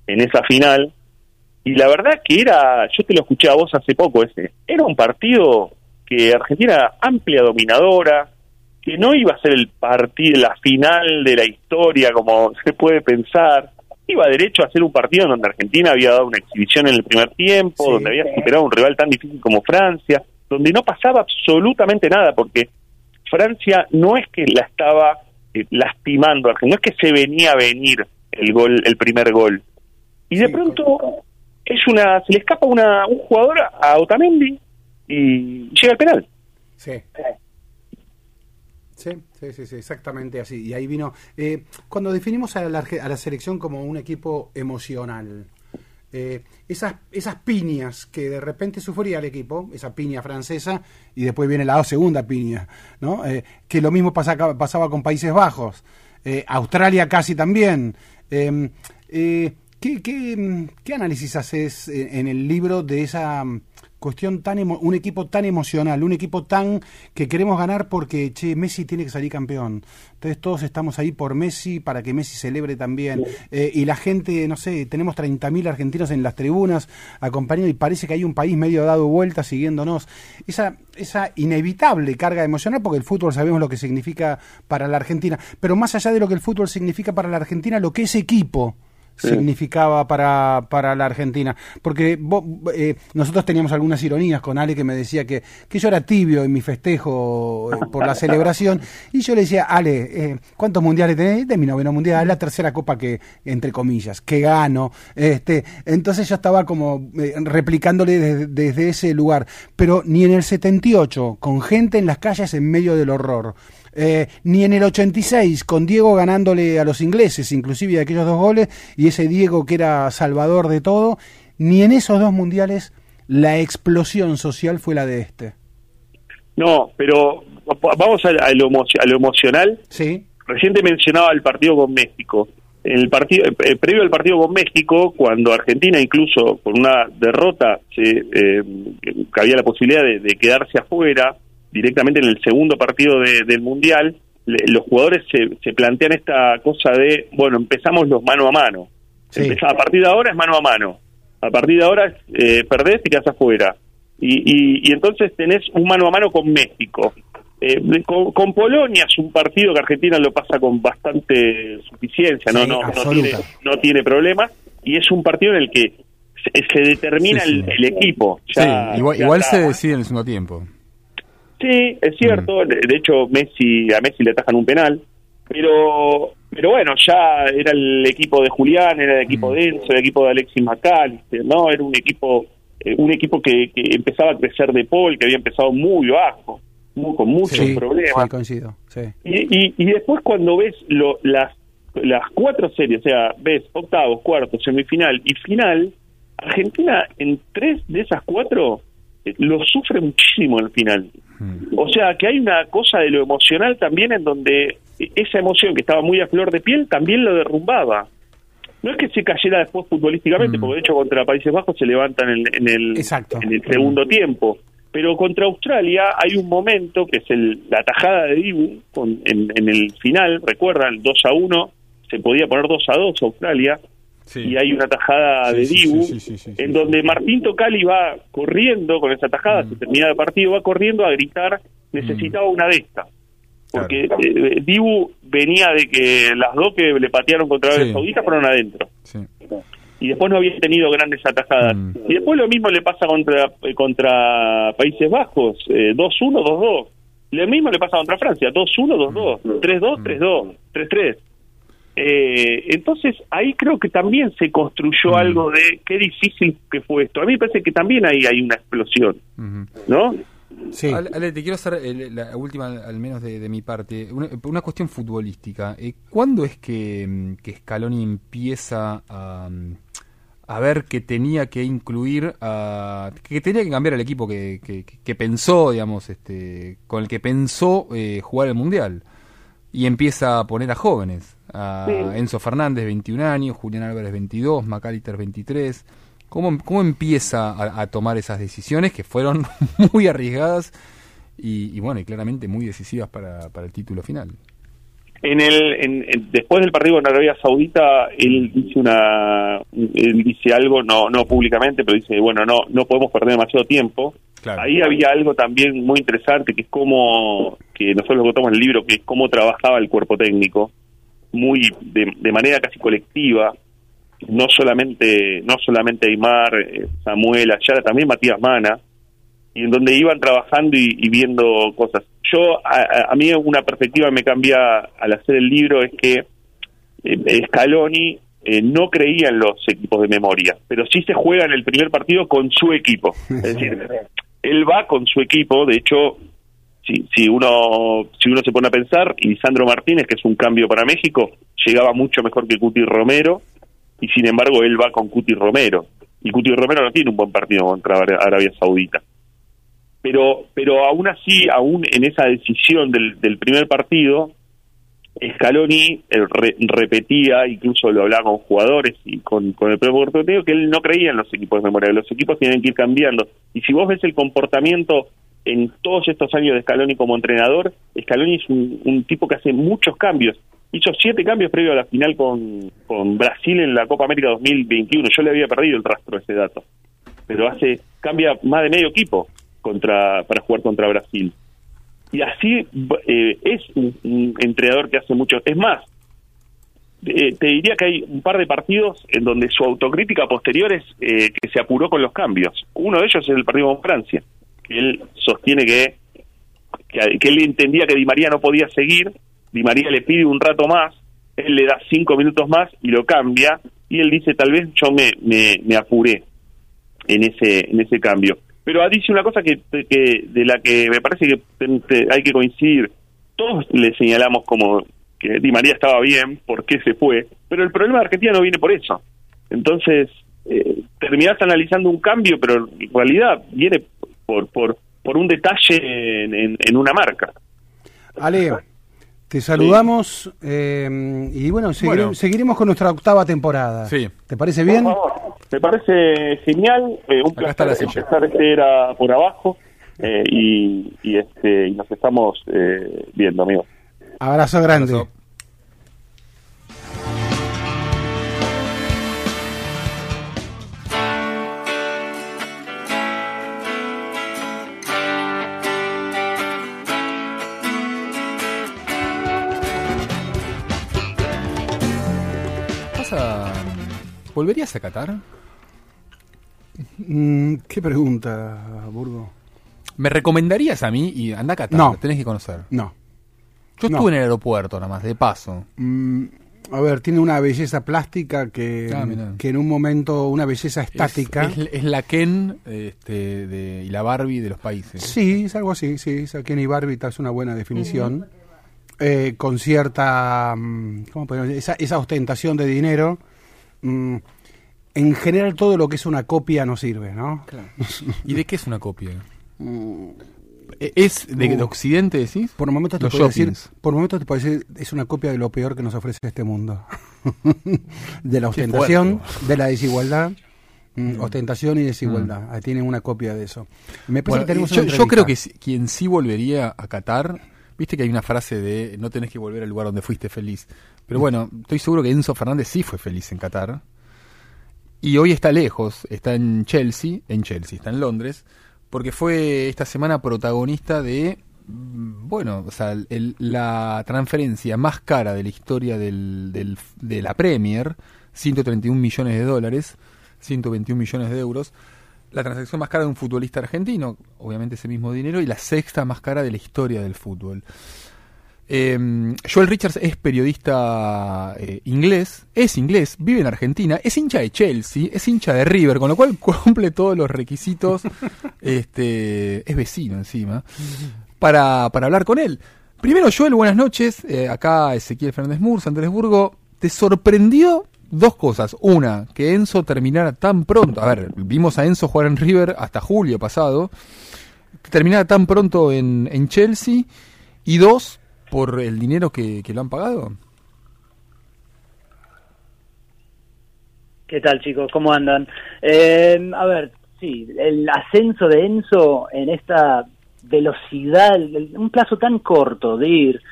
en esa final y la verdad que era, yo te lo escuché a vos hace poco ese, era un partido que Argentina era amplia dominadora, que no iba a ser el partido, la final de la historia como se puede pensar, iba derecho a ser un partido donde Argentina había dado una exhibición en el primer tiempo, Sí. donde había superado a un rival tan difícil como Francia, donde no pasaba absolutamente nada, porque Francia no es que la estaba lastimando a Argentina, no es que se venía a venir el gol, el primer gol. Y de Sí, pronto es una, se le escapa una, un jugador a Otamendi y llega al penal. Sí. Sí, sí, sí, exactamente así. Y ahí vino. eh, cuando definimos a la, a la selección como un equipo emocional, eh, esas, esas piñas que de repente sufría el equipo, esa piña francesa, y después viene la segunda piña, ¿no? Eh, que lo mismo pasa- pasaba con Países Bajos, eh, Australia casi también. Eh, ¿qué, qué, qué análisis haces en, el libro de esa cuestión tan emo- un equipo tan emocional, un equipo tan que queremos ganar porque che Messi tiene que salir campeón. Entonces todos estamos ahí por Messi para que Messi celebre también Eh, y la gente, no sé, tenemos 30.000 argentinos en las tribunas acompañando y parece que hay un país medio dado vuelta siguiéndonos. Esa esa inevitable carga emocional porque el fútbol sabemos lo que significa para la Argentina, pero más allá de lo que el fútbol significa para la Argentina, lo que ese equipo significaba para, para la Argentina. Porque vos, eh, nosotros teníamos algunas ironías con Ale que me decía que, que yo era tibio en mi festejo eh, por la celebración. Y yo le decía, Ale, eh, ¿cuántos mundiales tenés? De mi noveno mundial, es la tercera copa que, entre comillas, que gano. Este, entonces yo estaba como eh, replicándole desde, desde ese lugar. Pero ni en el 78, con gente en las calles en medio del horror. Eh, ni en el 86 con Diego ganándole a los ingleses, inclusive aquellos dos goles, y ese Diego que era salvador de todo, ni en esos dos mundiales la explosión social fue la de este. No, pero vamos a, a lo, emo- a lo emocional. Sí, Reciente mencionaba el partido con México. El partido, eh, previo al partido con México, cuando Argentina incluso por una derrota se, eh, había la posibilidad de, de quedarse afuera directamente en el segundo partido de- del mundial, le- los jugadores se, se plantean esta cosa de, bueno, empezamos los mano a mano. Sí. Empezá- a partir de ahora es mano a mano. A partir de ahora eh, perdés y quedás afuera. Y, y, y entonces tenés un mano a mano con México. Eh, con, con Polonia es un partido que Argentina lo pasa con bastante suficiencia, no Sí, no no tiene, no tiene problemas y es un partido en el que se, se determina Sí, sí. El, el equipo. Ya- sí, igual, ya igual se decide en el segundo tiempo. Sí, es cierto. Mm. De, hecho, Messi a Messi le atajan un penal, pero pero bueno, ya era el equipo de Julián, era el equipo Mm. de Enzo, el equipo de Alexis McAllister, no, era un equipo eh, un equipo que, que empezaba a crecer de Paul, que había empezado muy bajo, muy- con muchos sí, problemas. sí, coincido. Sí. Y, y, y después cuando ves lo, las, las cuatro series, o sea, ves octavos, cuartos, semifinal y final, Argentina en tres de esas cuatro lo sufre muchísimo el final. Mm. O sea, que hay una cosa de lo emocional también en donde esa emoción que estaba muy a flor de piel también lo derrumbaba. No es que se cayera después futbolísticamente, Mm. porque de hecho contra Países Bajos se levantan en, en el, Exacto. en el segundo tiempo. Pero contra Australia hay un momento que es el, la tajada de Dibu con- en, en el final, recuerdan, 2 a 1, se podía poner 2 a 2 Australia, Sí. y hay una tajada Sí, de Dibu, sí, en donde. Martín Tocali va corriendo con esa tajada, Mm. se termina el partido, va corriendo a gritar, necesitaba una de estas. Porque eh, Dibu venía de que las dos que le patearon contra Arabia. Saudita fueron adentro. Y después no había tenido grandes atajadas. Mm. Y después lo mismo le pasa contra eh, contra Países Bajos, eh, 2-1, 2-2. Lo mismo le pasa contra Francia, 2-1, 2-2, Mm. 3-2, 3-2, 3-3. Eh, entonces ahí creo que también se construyó algo de qué difícil que fue esto. A mí me parece que también ahí hay una explosión. ¿no? Sí. Ale, te quiero hacer el- la última, al menos de, de mi parte, una, una cuestión futbolística. Eh, ¿Cuándo es que, mm, que Scaloni empieza a, mm, a ver que tenía que incluir, a, que tenía que cambiar el equipo que, que- que pensó, digamos, este, con el que pensó eh, jugar el Mundial? Y empieza a poner a jóvenes, a Sí. Enzo Fernández, 21 años, Julián Álvarez, 22, Macalister, 23. ¿Cómo, cómo empieza a, a tomar esas decisiones que fueron muy arriesgadas y, y bueno, y claramente muy decisivas para, para el título final? En el, en, en- después del partido con Arabia Saudita, él dice una, él dice algo, no, no públicamente, pero dice, bueno, no, no podemos perder demasiado tiempo. Claro. Ahí había algo también muy interesante, que es como, que nosotros en el libro, que es cómo trabajaba el cuerpo técnico, muy, de, de manera casi colectiva, no solamente, no solamente Aymar, eh, Samuel, Ayala, también Matías Mana, y en donde iban trabajando y, y viendo cosas. Yo, a, a- a mí una perspectiva me cambia al hacer el libro es que eh, Scaloni eh, no creía en los equipos de memoria, pero sí se juega en el primer partido con su equipo. Es decir, él va con su equipo, de hecho, si, si uno si uno se pone a pensar, y Lisandro Martínez, que es un cambio para México, llegaba mucho mejor que Cuti Romero, y sin embargo él va con Cuti Romero. Y Cuti Romero no tiene un buen partido contra Ara- Arabia Saudita pero pero aún así, aún en esa decisión del, del primer partido, Scaloni re- repetía, incluso lo hablaba con jugadores y con, el propio portero, que él no creía en los equipos de memoria, los equipos tienen que ir cambiando. Y si vos ves el comportamiento en todos estos años de Scaloni como entrenador, Scaloni es un, un tipo que hace muchos cambios. Hizo siete cambios previo a la final con, con Brasil en la Copa América 2021. Yo le había perdido el rastro de ese dato. Pero hace cambia más de medio equipo contra para jugar contra Brasil. Y así eh, es un, entrenador que hace mucho. Es más, eh, te diría que hay un par de partidos en donde su autocrítica posterior es eh, que se apuró con los cambios. Uno de ellos es el partido con Francia, él sostiene que, que, que él entendía que Di María no podía seguir, Di María le pide un rato más, él le da cinco minutos más y lo cambia, y él dice tal vez yo me, me, me apuré en ese, en ese cambio. Pero dice una cosa que, que de la que me parece que hay que coincidir. Todos le señalamos como que Di María estaba bien, por qué se fue, pero el problema de Argentina no viene por eso. Entonces, eh, terminás analizando un cambio, pero en realidad viene por, por, por un detalle en, en- en una marca. Ale, te saludamos eh, y bueno, seguire- Bueno. seguiremos con nuestra octava temporada. Sí. ¿Te parece bien? Por favor. Me parece genial, eh, un Acá placer empezar este era por abajo eh, y, y, este, y nos estamos eh, viendo, amigos. Abrazo grande. Abrazo. ¿Volverías a Qatar? Mm, ¿Qué pregunta, Burgo? ¿Me recomendarías a mí y anda a Qatar? No. tenés que conocer. No. Yo No. estuve en el aeropuerto nada más, de paso. Mm, a ver, tiene una belleza plástica que, Ah, mirá. que en un momento, una belleza estática. Es, es- es la Ken este, de, y la Barbie de los países. Sí, es algo así, sí, es Kenny Barbie es una buena definición. Eh, con cierta, mm, ¿cómo podemos decir? Esa, esa ostentación de dinero. Mm, en general todo lo que es una copia no sirve, ¿no? ¿Y de qué es una copia? ¿E- ¿Es de, de Uh. Occidente, decís? Por momentos te puedo decir, por momentos te puedo decir, es una copia de lo peor que nos ofrece este mundo. de la ostentación, de la desigualdad. mm, ostentación y desigualdad. Ahí tienen una copia de eso. Me parece Bueno, que tenemos yo, una yo creo que si- quien sí volvería a Qatar, viste que hay una frase de no tenés que volver al lugar donde fuiste feliz. Pero bueno, estoy seguro que Enzo Fernández sí fue feliz en Qatar. Y hoy está lejos, está en Chelsea, en Chelsea, está en Londres, porque fue esta semana protagonista de, mm, bueno, o sea, el- la transferencia más cara de la historia del, del- de la Premier, 131 millones de dólares, 121 millones de euros, la transacción más cara de un futbolista argentino, obviamente ese mismo dinero, y la sexta más cara de la historia del fútbol. Eh, Joel Richards es periodista eh, inglés, es inglés, vive en Argentina, es hincha de Chelsea, es hincha de River, con lo cual cumple todos los requisitos, este, es vecino encima, para, para hablar con él. Primero, Joel, buenas noches. Eh, acá Ezequiel Fernández Murs, Andrés Burgo. ¿Te sorprendió dos cosas? Una, que Enzo terminara tan pronto. A ver, vimos a Enzo jugar en River hasta julio pasado. Que terminara tan pronto en, en Chelsea. Y dos, por el dinero que, que lo han pagado. ¿Qué tal chicos? ¿Cómo andan? Eh, a ver, sí, el ascenso de Enzo en esta velocidad, el- un plazo tan corto de ir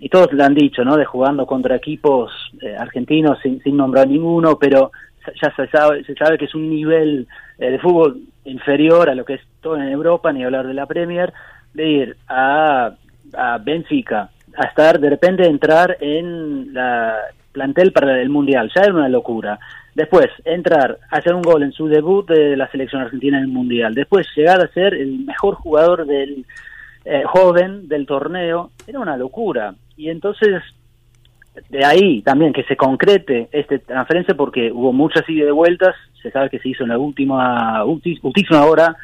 y todos lo han dicho, ¿no? De jugando contra equipos eh, argentinos sin, sin nombrar ninguno, pero ya se sabe, se sabe que es un nivel eh, de fútbol inferior a lo que es todo en Europa, ni hablar de la Premier, de ir a, a Benfica, a estar, de repente entrar en la plantel para el Mundial, ya era una locura. Después, entrar, hacer un gol en su debut de la selección argentina en el Mundial. Después, llegar a ser el mejor jugador del eh, joven del torneo, era una locura. Y entonces, de ahí también que se concrete esta transferencia, porque hubo muchas ida de vueltas, se sabe que se hizo en la última, última hora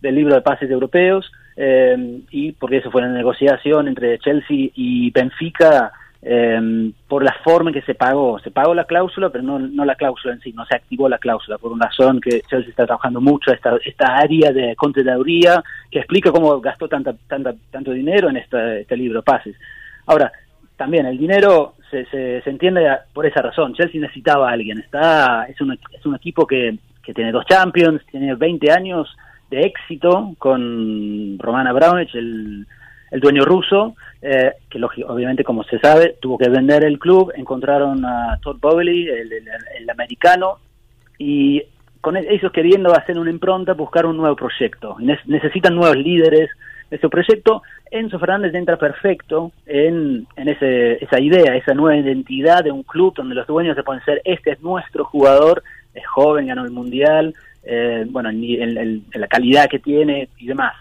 del libro de pases europeos, eh, y porque eso fue una negociación entre Chelsea y Benfica eh, por la forma en que se pagó. Se pagó la cláusula, pero no, no la cláusula en sí, no se activó la cláusula, por una razón que Chelsea está trabajando mucho esta, esta área de contaduría que explica cómo gastó tanta, tanta, tanto dinero en esta, este libro pases. Ahora, también el dinero se, se, se, entiende por esa razón. Chelsea necesitaba a alguien. Está, es, un, es un equipo que, que tiene dos Champions, tiene 20 años de éxito con Romana Abramovich, el, el dueño ruso, eh, que obviamente, como se sabe, tuvo que vender el club, encontraron a Todd Bowley, el, el, americano, y con e-, ellos queriendo hacer una impronta, buscar un nuevo proyecto. necesitan nuevos líderes de su proyecto. Enzo Fernández entra perfecto en, en ese, esa idea, esa nueva identidad de un club donde los dueños se pueden ser, este es nuestro jugador, es joven, ganó el Mundial, eh, bueno, en, la calidad que tiene y demás.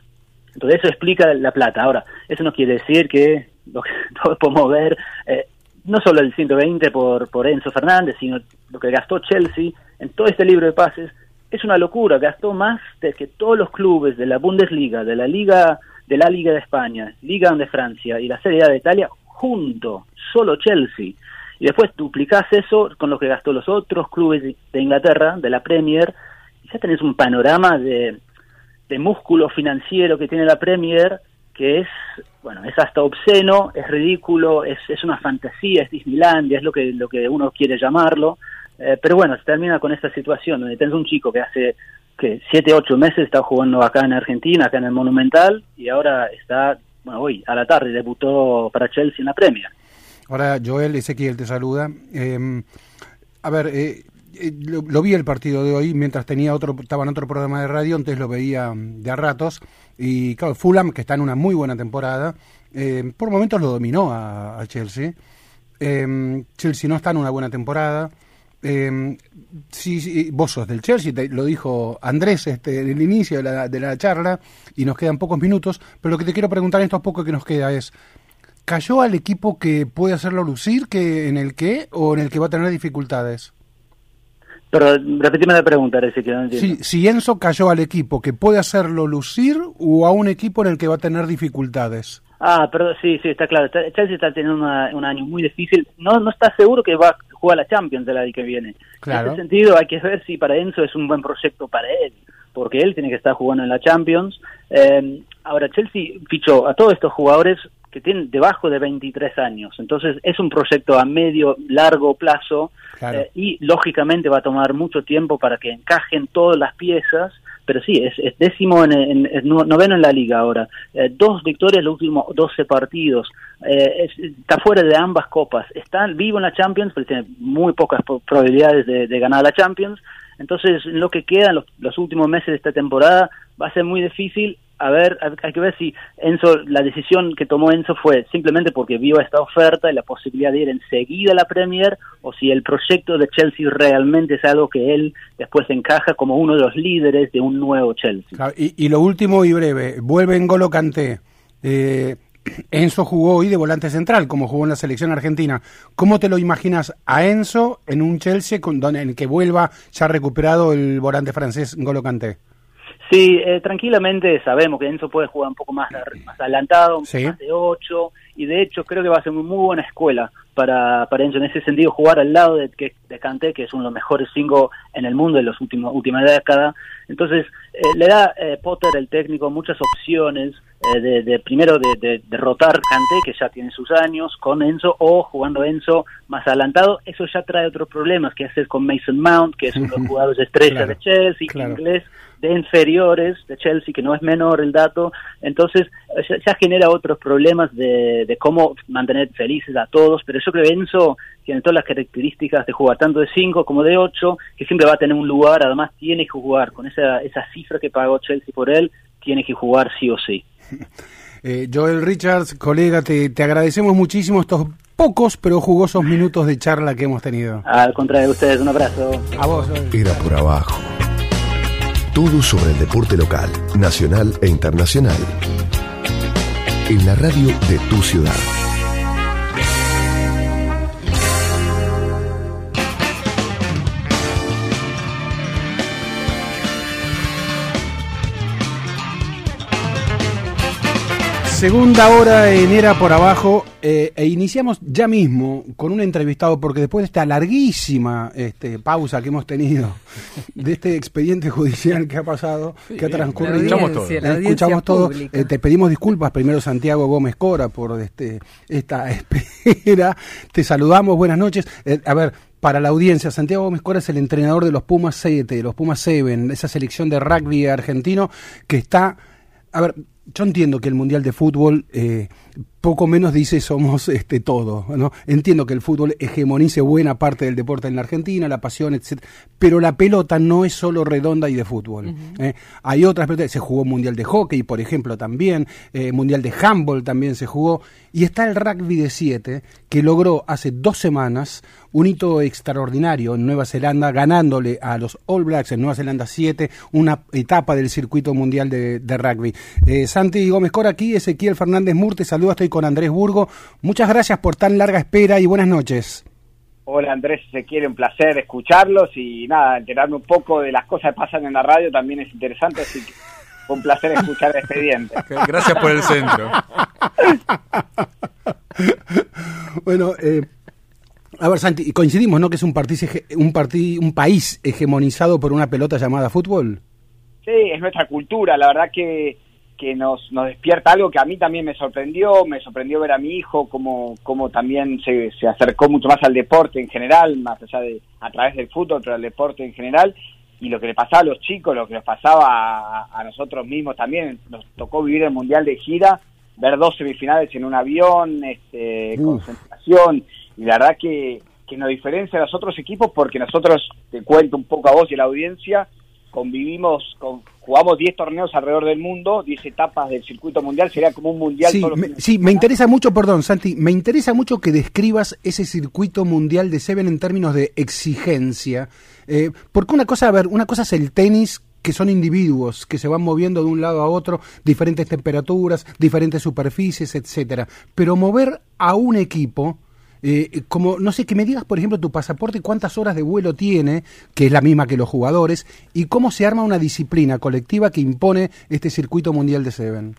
Entonces eso explica la plata. Ahora, eso no quiere decir que que todos podemos ver, eh, no solo el 120 por, por Enzo Fernández, sino lo que gastó Chelsea en todo este libro de pases, es una locura. Gastó más de que todos los clubes de la Bundesliga, de la Liga de la Liga de España, Liga de Francia y la Serie A de Italia junto, solo Chelsea. Y después duplicás eso con lo que gastó los otros clubes de Inglaterra, de la Premier, ya tenés un panorama de, de músculo financiero que tiene la Premier que es, bueno, es hasta obsceno, es ridículo, es, es una fantasía, es Disneylandia, es lo que, lo que uno quiere llamarlo, eh, pero bueno, se termina con esta situación donde tenés un chico que hace que siete, ocho meses está jugando acá en Argentina, acá en el Monumental, y ahora está, bueno, hoy a la tarde debutó para Chelsea en la Premier. Ahora, Joel Ezequiel te saluda. Eh, a ver, eh, eh, lo, vi el partido de hoy mientras tenía otro, estaba en otro programa de radio, antes lo veía mm, de a ratos. Y claro, Fulham, que está en una muy buena temporada, eh, por momentos lo dominó a, Chelsea. Eh, Chelsea no está en una buena temporada. Eh, sí, vos sos del Chelsea, lo dijo Andrés este, en el inicio de la, de la charla, y nos quedan pocos minutos, pero lo que te quiero preguntar en estos pocos que nos queda es, ¿cayó al equipo que puede hacerlo lucir, que en el que, o en el que va a tener dificultades? Pero repetime la pregunta, ese que no entiendo. Sí, si Enzo cayó al equipo que puede hacerlo lucir o a un equipo en el que va a tener dificultades. Ah, pero sí, sí, está claro. Chelsea está teniendo un año muy difícil. No no está seguro que va a jugar la Champions el año que viene. Claro. En ese sentido, hay que ver si para Enzo es un buen proyecto para él, porque él tiene que estar jugando en la Champions. Eh, ahora, Chelsea fichó a todos estos jugadores que tienen debajo de 23 años. Entonces es un proyecto a medio, largo plazo eh, y lógicamente va a tomar mucho tiempo para que encajen todas las piezas. Pero sí, es, décimo en, noveno en la liga ahora. Eh, dos victorias en los últimos 12 partidos. Eh, está fuera de ambas copas. Está vivo en la Champions, pero tiene muy pocas probabilidades de, ganar la Champions. Entonces, lo que queda en los últimos meses de esta temporada va a ser muy difícil a ver, hay que ver si Enzo, la decisión que tomó Enzo fue simplemente porque vio esta oferta y la posibilidad de ir enseguida a la Premier, o si el proyecto de Chelsea realmente es algo que él después encaja como uno de los líderes de un nuevo Chelsea. y, lo último y breve, vuelve en Golo Canté. Eh, Enzo jugó hoy de volante central, como jugó en la selección argentina. ¿Cómo te lo imaginas a Enzo en un Chelsea con, en el que vuelva ya recuperado el volante francés Golo Canté? Sí, eh, tranquilamente sabemos que Enzo puede jugar un poco más, más adelantado, más de 8, y de hecho creo que va a ser muy buena escuela para, para Enzo en ese sentido, jugar al lado de, de Kanté, que es uno de los mejores cinco en el mundo en las últimas últimas décadas. Entonces, eh, le da eh, Potter, el técnico, muchas opciones de, de, primero de, derrotar Kanté, que ya tiene sus años, con Enzo, o jugando Enzo más adelantado. Eso ya trae otros problemas, que hacer con Mason Mount, que es uno de los jugadores estrella de Chelsea, inglés de inferiores de Chelsea, que no es menor el dato, entonces ya, ya genera otros problemas de, de, cómo mantener felices a todos, pero yo creo que Enzo tiene todas las características de jugar tanto de 5 como de 8, que siempre va a tener un lugar, además tiene que jugar con esa, esa cifra que pagó Chelsea por él, tiene que jugar sí o sí. Eh, Joel Richards, colega, te, te agradecemos muchísimo estos pocos pero jugosos minutos de charla que hemos tenido. Al contrario de ustedes, un abrazo. A vos. Joel. Era por abajo. Todo sobre el deporte local, nacional e internacional. En la radio de tu ciudad. Segunda hora en Era por Abajo eh, e iniciamos ya mismo con un entrevistado porque después de esta larguísima este, pausa que hemos tenido de este expediente judicial que ha pasado, que ha transcurrido, La Escuchamos todo. la escuchamos todo. Eh, te pedimos disculpas primero Santiago Gómez Cora por este, esta espera. Te saludamos, buenas noches. Eh, a ver, para la audiencia, Santiago Gómez Cora es el entrenador de los Pumas 7, de los Pumas 7, esa selección de rugby argentino que está... A ver, yo entiendo que el Mundial de Fútbol eh, poco menos dice somos este todo, ¿no? Entiendo que el fútbol hegemonice buena parte del deporte en la Argentina, la pasión, etc. Pero la pelota no es solo redonda y de fútbol. ¿eh? Hay otras pelotas, se jugó Mundial de Hockey, por ejemplo, también, eh, Mundial de Handball también se jugó, y está el rugby de 7, que logró hace dos semanas un hito extraordinario en Nueva Zelanda, ganándole a los All Blacks en Nueva Zelanda 7, una etapa del circuito mundial de, de rugby. Eh, Santi Gómez Cora aquí, Ezequiel Fernández Mur, te saluda, estoy con Andrés Burgo. Muchas gracias por tan larga espera y buenas noches. Hola Andrés, se quiere un placer escucharlos y nada, enterarme un poco de las cosas que pasan en la radio también es interesante, así que fue un placer escuchar el expediente. Gracias por el centro. bueno, eh, a ver, Santi, y coincidimos, ¿no? Que es un, partiz, un, partí, un país hegemonizado por una pelota llamada fútbol. Sí, es nuestra cultura, la verdad que, que nos, nos despierta algo que a mí también me sorprendió, me sorprendió ver a mi hijo como, como también se, se acercó mucho más al deporte en general, más allá de a través del fútbol, pero al deporte en general, y lo que le pasaba a los chicos, lo que nos pasaba a, a nosotros mismos también, nos tocó vivir el Mundial de gira, ver dos semifinales en un avión, este, Uf. concentración, y la verdad que, que nos diferencia a los otros equipos porque nosotros, te cuento un poco a vos y a la audiencia, convivimos, con, jugamos 10 torneos alrededor del mundo, 10 etapas del circuito mundial, sería como un mundial. Sí, me, sí, me interesa mucho, perdón, Santi, me interesa mucho que describas ese circuito mundial de Seven en términos de exigencia. Eh, porque una cosa, a ver, una cosa es el tenis que son individuos que se van moviendo de un lado a otro, diferentes temperaturas, diferentes superficies, etcétera. Pero mover a un equipo, eh, como, no sé, que me digas, por ejemplo, tu pasaporte, cuántas horas de vuelo tiene, que es la misma que los jugadores, y cómo se arma una disciplina colectiva que impone este circuito mundial de Seven.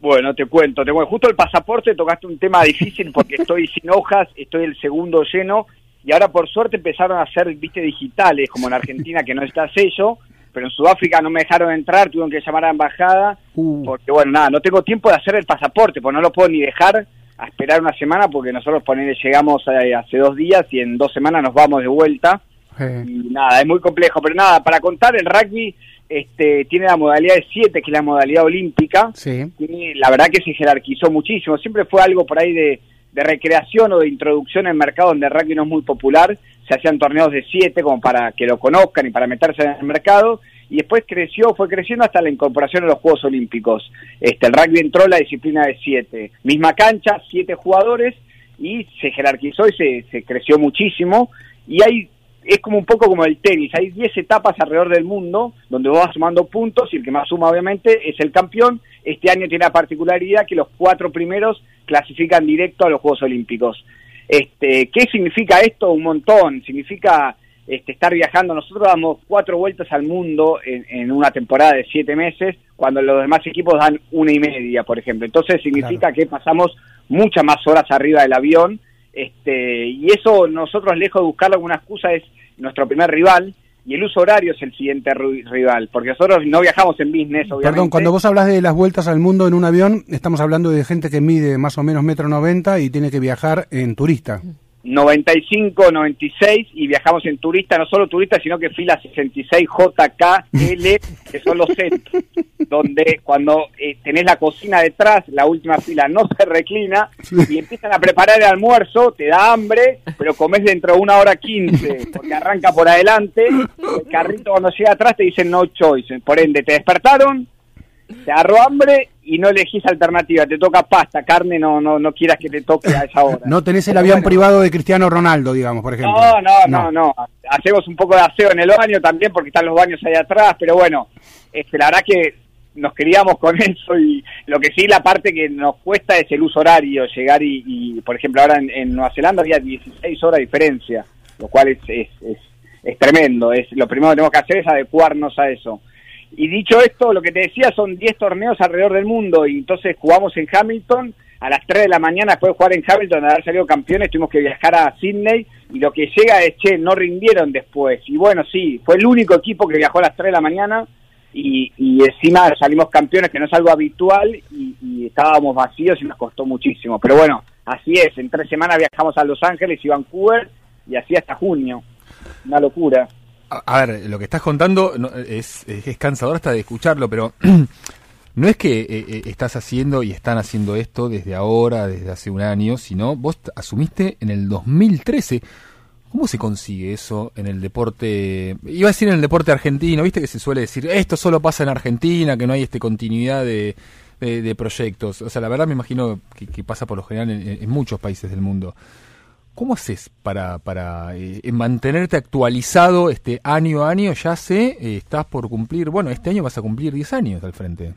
Bueno, te cuento, te cuento. Justo el pasaporte tocaste un tema difícil porque estoy sin hojas, estoy el segundo lleno y ahora por suerte empezaron a hacer, viste, digitales, como en Argentina que no está sello, pero en Sudáfrica no me dejaron entrar, tuvieron que llamar a la embajada Uh. porque, bueno, nada, no tengo tiempo de hacer el pasaporte, pues no lo puedo ni dejar a esperar una semana porque nosotros ponele, llegamos eh, hace dos días y en dos semanas nos vamos de vuelta. Y nada, es muy complejo, pero nada, para contar, el rugby este, tiene la modalidad de 7, que es la modalidad olímpica. Sí. La verdad que se jerarquizó muchísimo. Siempre fue algo por ahí de, de recreación o de introducción en mercado donde el rugby no es muy popular. Se hacían torneos de 7 como para que lo conozcan y para meterse en el mercado. Y después creció, fue creciendo hasta la incorporación a los Juegos Olímpicos. Este, el rugby entró en la disciplina de 7. Misma cancha, 7 jugadores y se jerarquizó y se, se creció muchísimo. Y hay es como un poco como el tenis, hay 10 etapas alrededor del mundo donde vos vas sumando puntos y el que más suma obviamente es el campeón. Este año tiene la particularidad que los cuatro primeros clasifican directo a los Juegos Olímpicos. Este, ¿Qué significa esto? Un montón. Significa este, estar viajando. Nosotros damos cuatro vueltas al mundo en, en una temporada de siete meses, cuando los demás equipos dan una y media, por ejemplo. Entonces significa que pasamos muchas más horas arriba del avión. Este, y eso nosotros, lejos de buscar alguna excusa, es nuestro primer rival. Y el uso horario es el siguiente rival, porque nosotros no viajamos en business, obviamente. Perdón, cuando vos hablas de las vueltas al mundo en un avión, estamos hablando de gente que mide más o menos metro noventa y tiene que viajar en turista. 95, 96 y viajamos en turista, no solo turista, sino que fila 66 JKL, que son los centros, donde cuando eh, tenés la cocina detrás, la última fila no se reclina y empiezan a preparar el almuerzo, te da hambre, pero comes dentro de una hora 15, porque arranca por adelante, el carrito cuando llega atrás te dicen no choice, por ende te despertaron, te agarró hambre y no elegís alternativa, te toca pasta, carne, no no no quieras que te toque a esa hora. No tenés el Pero avión bueno. privado de Cristiano Ronaldo, digamos, por ejemplo. No, no, no, no. Hacemos un poco de aseo en el baño también porque están los baños ahí atrás, pero bueno, este, la verdad que nos queríamos con eso y lo que sí la parte que nos cuesta es el uso horario, llegar y, y, por ejemplo ahora en, en Nueva Zelanda había 16 horas de diferencia, lo cual es, es, es, es tremendo, es lo primero que tenemos que hacer es adecuarnos a eso. Y dicho esto, lo que te decía son 10 torneos alrededor del mundo y entonces jugamos en Hamilton a las 3 de la mañana después de jugar en Hamilton, de haber salido campeones, tuvimos que viajar a Sydney y lo que llega es, che, no rindieron después. Y bueno, sí, fue el único equipo que viajó a las 3 de la mañana y, y encima salimos campeones, que no es algo habitual, y, y estábamos vacíos y nos costó muchísimo. Pero bueno, así es, en tres semanas viajamos a Los Ángeles y Vancouver y así hasta junio. Una locura. A, ver, lo que estás contando no, es, cansador hasta de escucharlo, pero no es que eh, eh, estás haciendo y están haciendo esto desde ahora, desde hace un año, sino vos asumiste en el 2013. ¿Cómo se consigue eso en el deporte? Iba a decir en el deporte argentino, viste que se suele decir, esto solo pasa en Argentina, que no hay este continuidad de, proyectos. O sea, la verdad me imagino que, que pasa por lo general en, en muchos países del mundo. ¿Cómo haces para, para eh, mantenerte actualizado este año a año? Ya sé, eh, estás por cumplir, bueno, este año vas a cumplir 10 años al frente.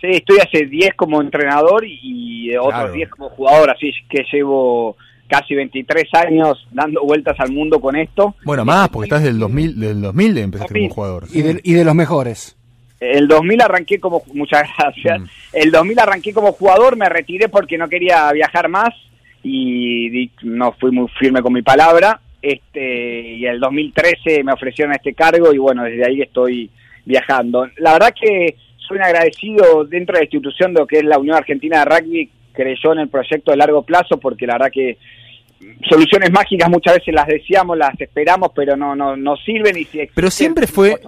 Sí, estoy hace 10 como entrenador y, otros Claro. 10 como jugador, así que llevo casi 23 años dando vueltas al mundo con esto. Bueno, más, porque estás del 2000, del 2000 empezaste 2000. como jugador. Y de, y de los mejores. El 2000 arranqué como, muchas gracias, Mm. el 2000 arranqué como jugador, me retiré porque no quería viajar más y no fui muy firme con mi palabra. Este, y el 2013 me ofrecieron este cargo y bueno, desde ahí estoy viajando. La verdad que soy agradecido dentro de la institución de lo que es la Unión Argentina de Rugby, creyó en el proyecto de largo plazo porque la verdad que soluciones mágicas muchas veces las deseamos, las esperamos, pero no no no sirven y si Pero siempre fue,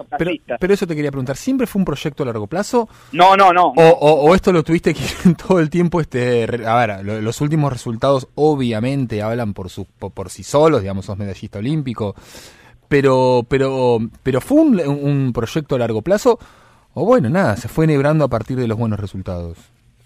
pero, eso te quería preguntar, ¿siempre fue un proyecto a largo plazo? no, no, no. O, o- o esto lo tuviste que todo el tiempo, este, a ver, lo- los últimos resultados obviamente hablan por, su, por, por sí solos, digamos, sos medallista olímpico, pero, pero, pero fue un, un proyecto a largo plazo, o bueno, nada, se fue enhebrando a partir de los buenos resultados.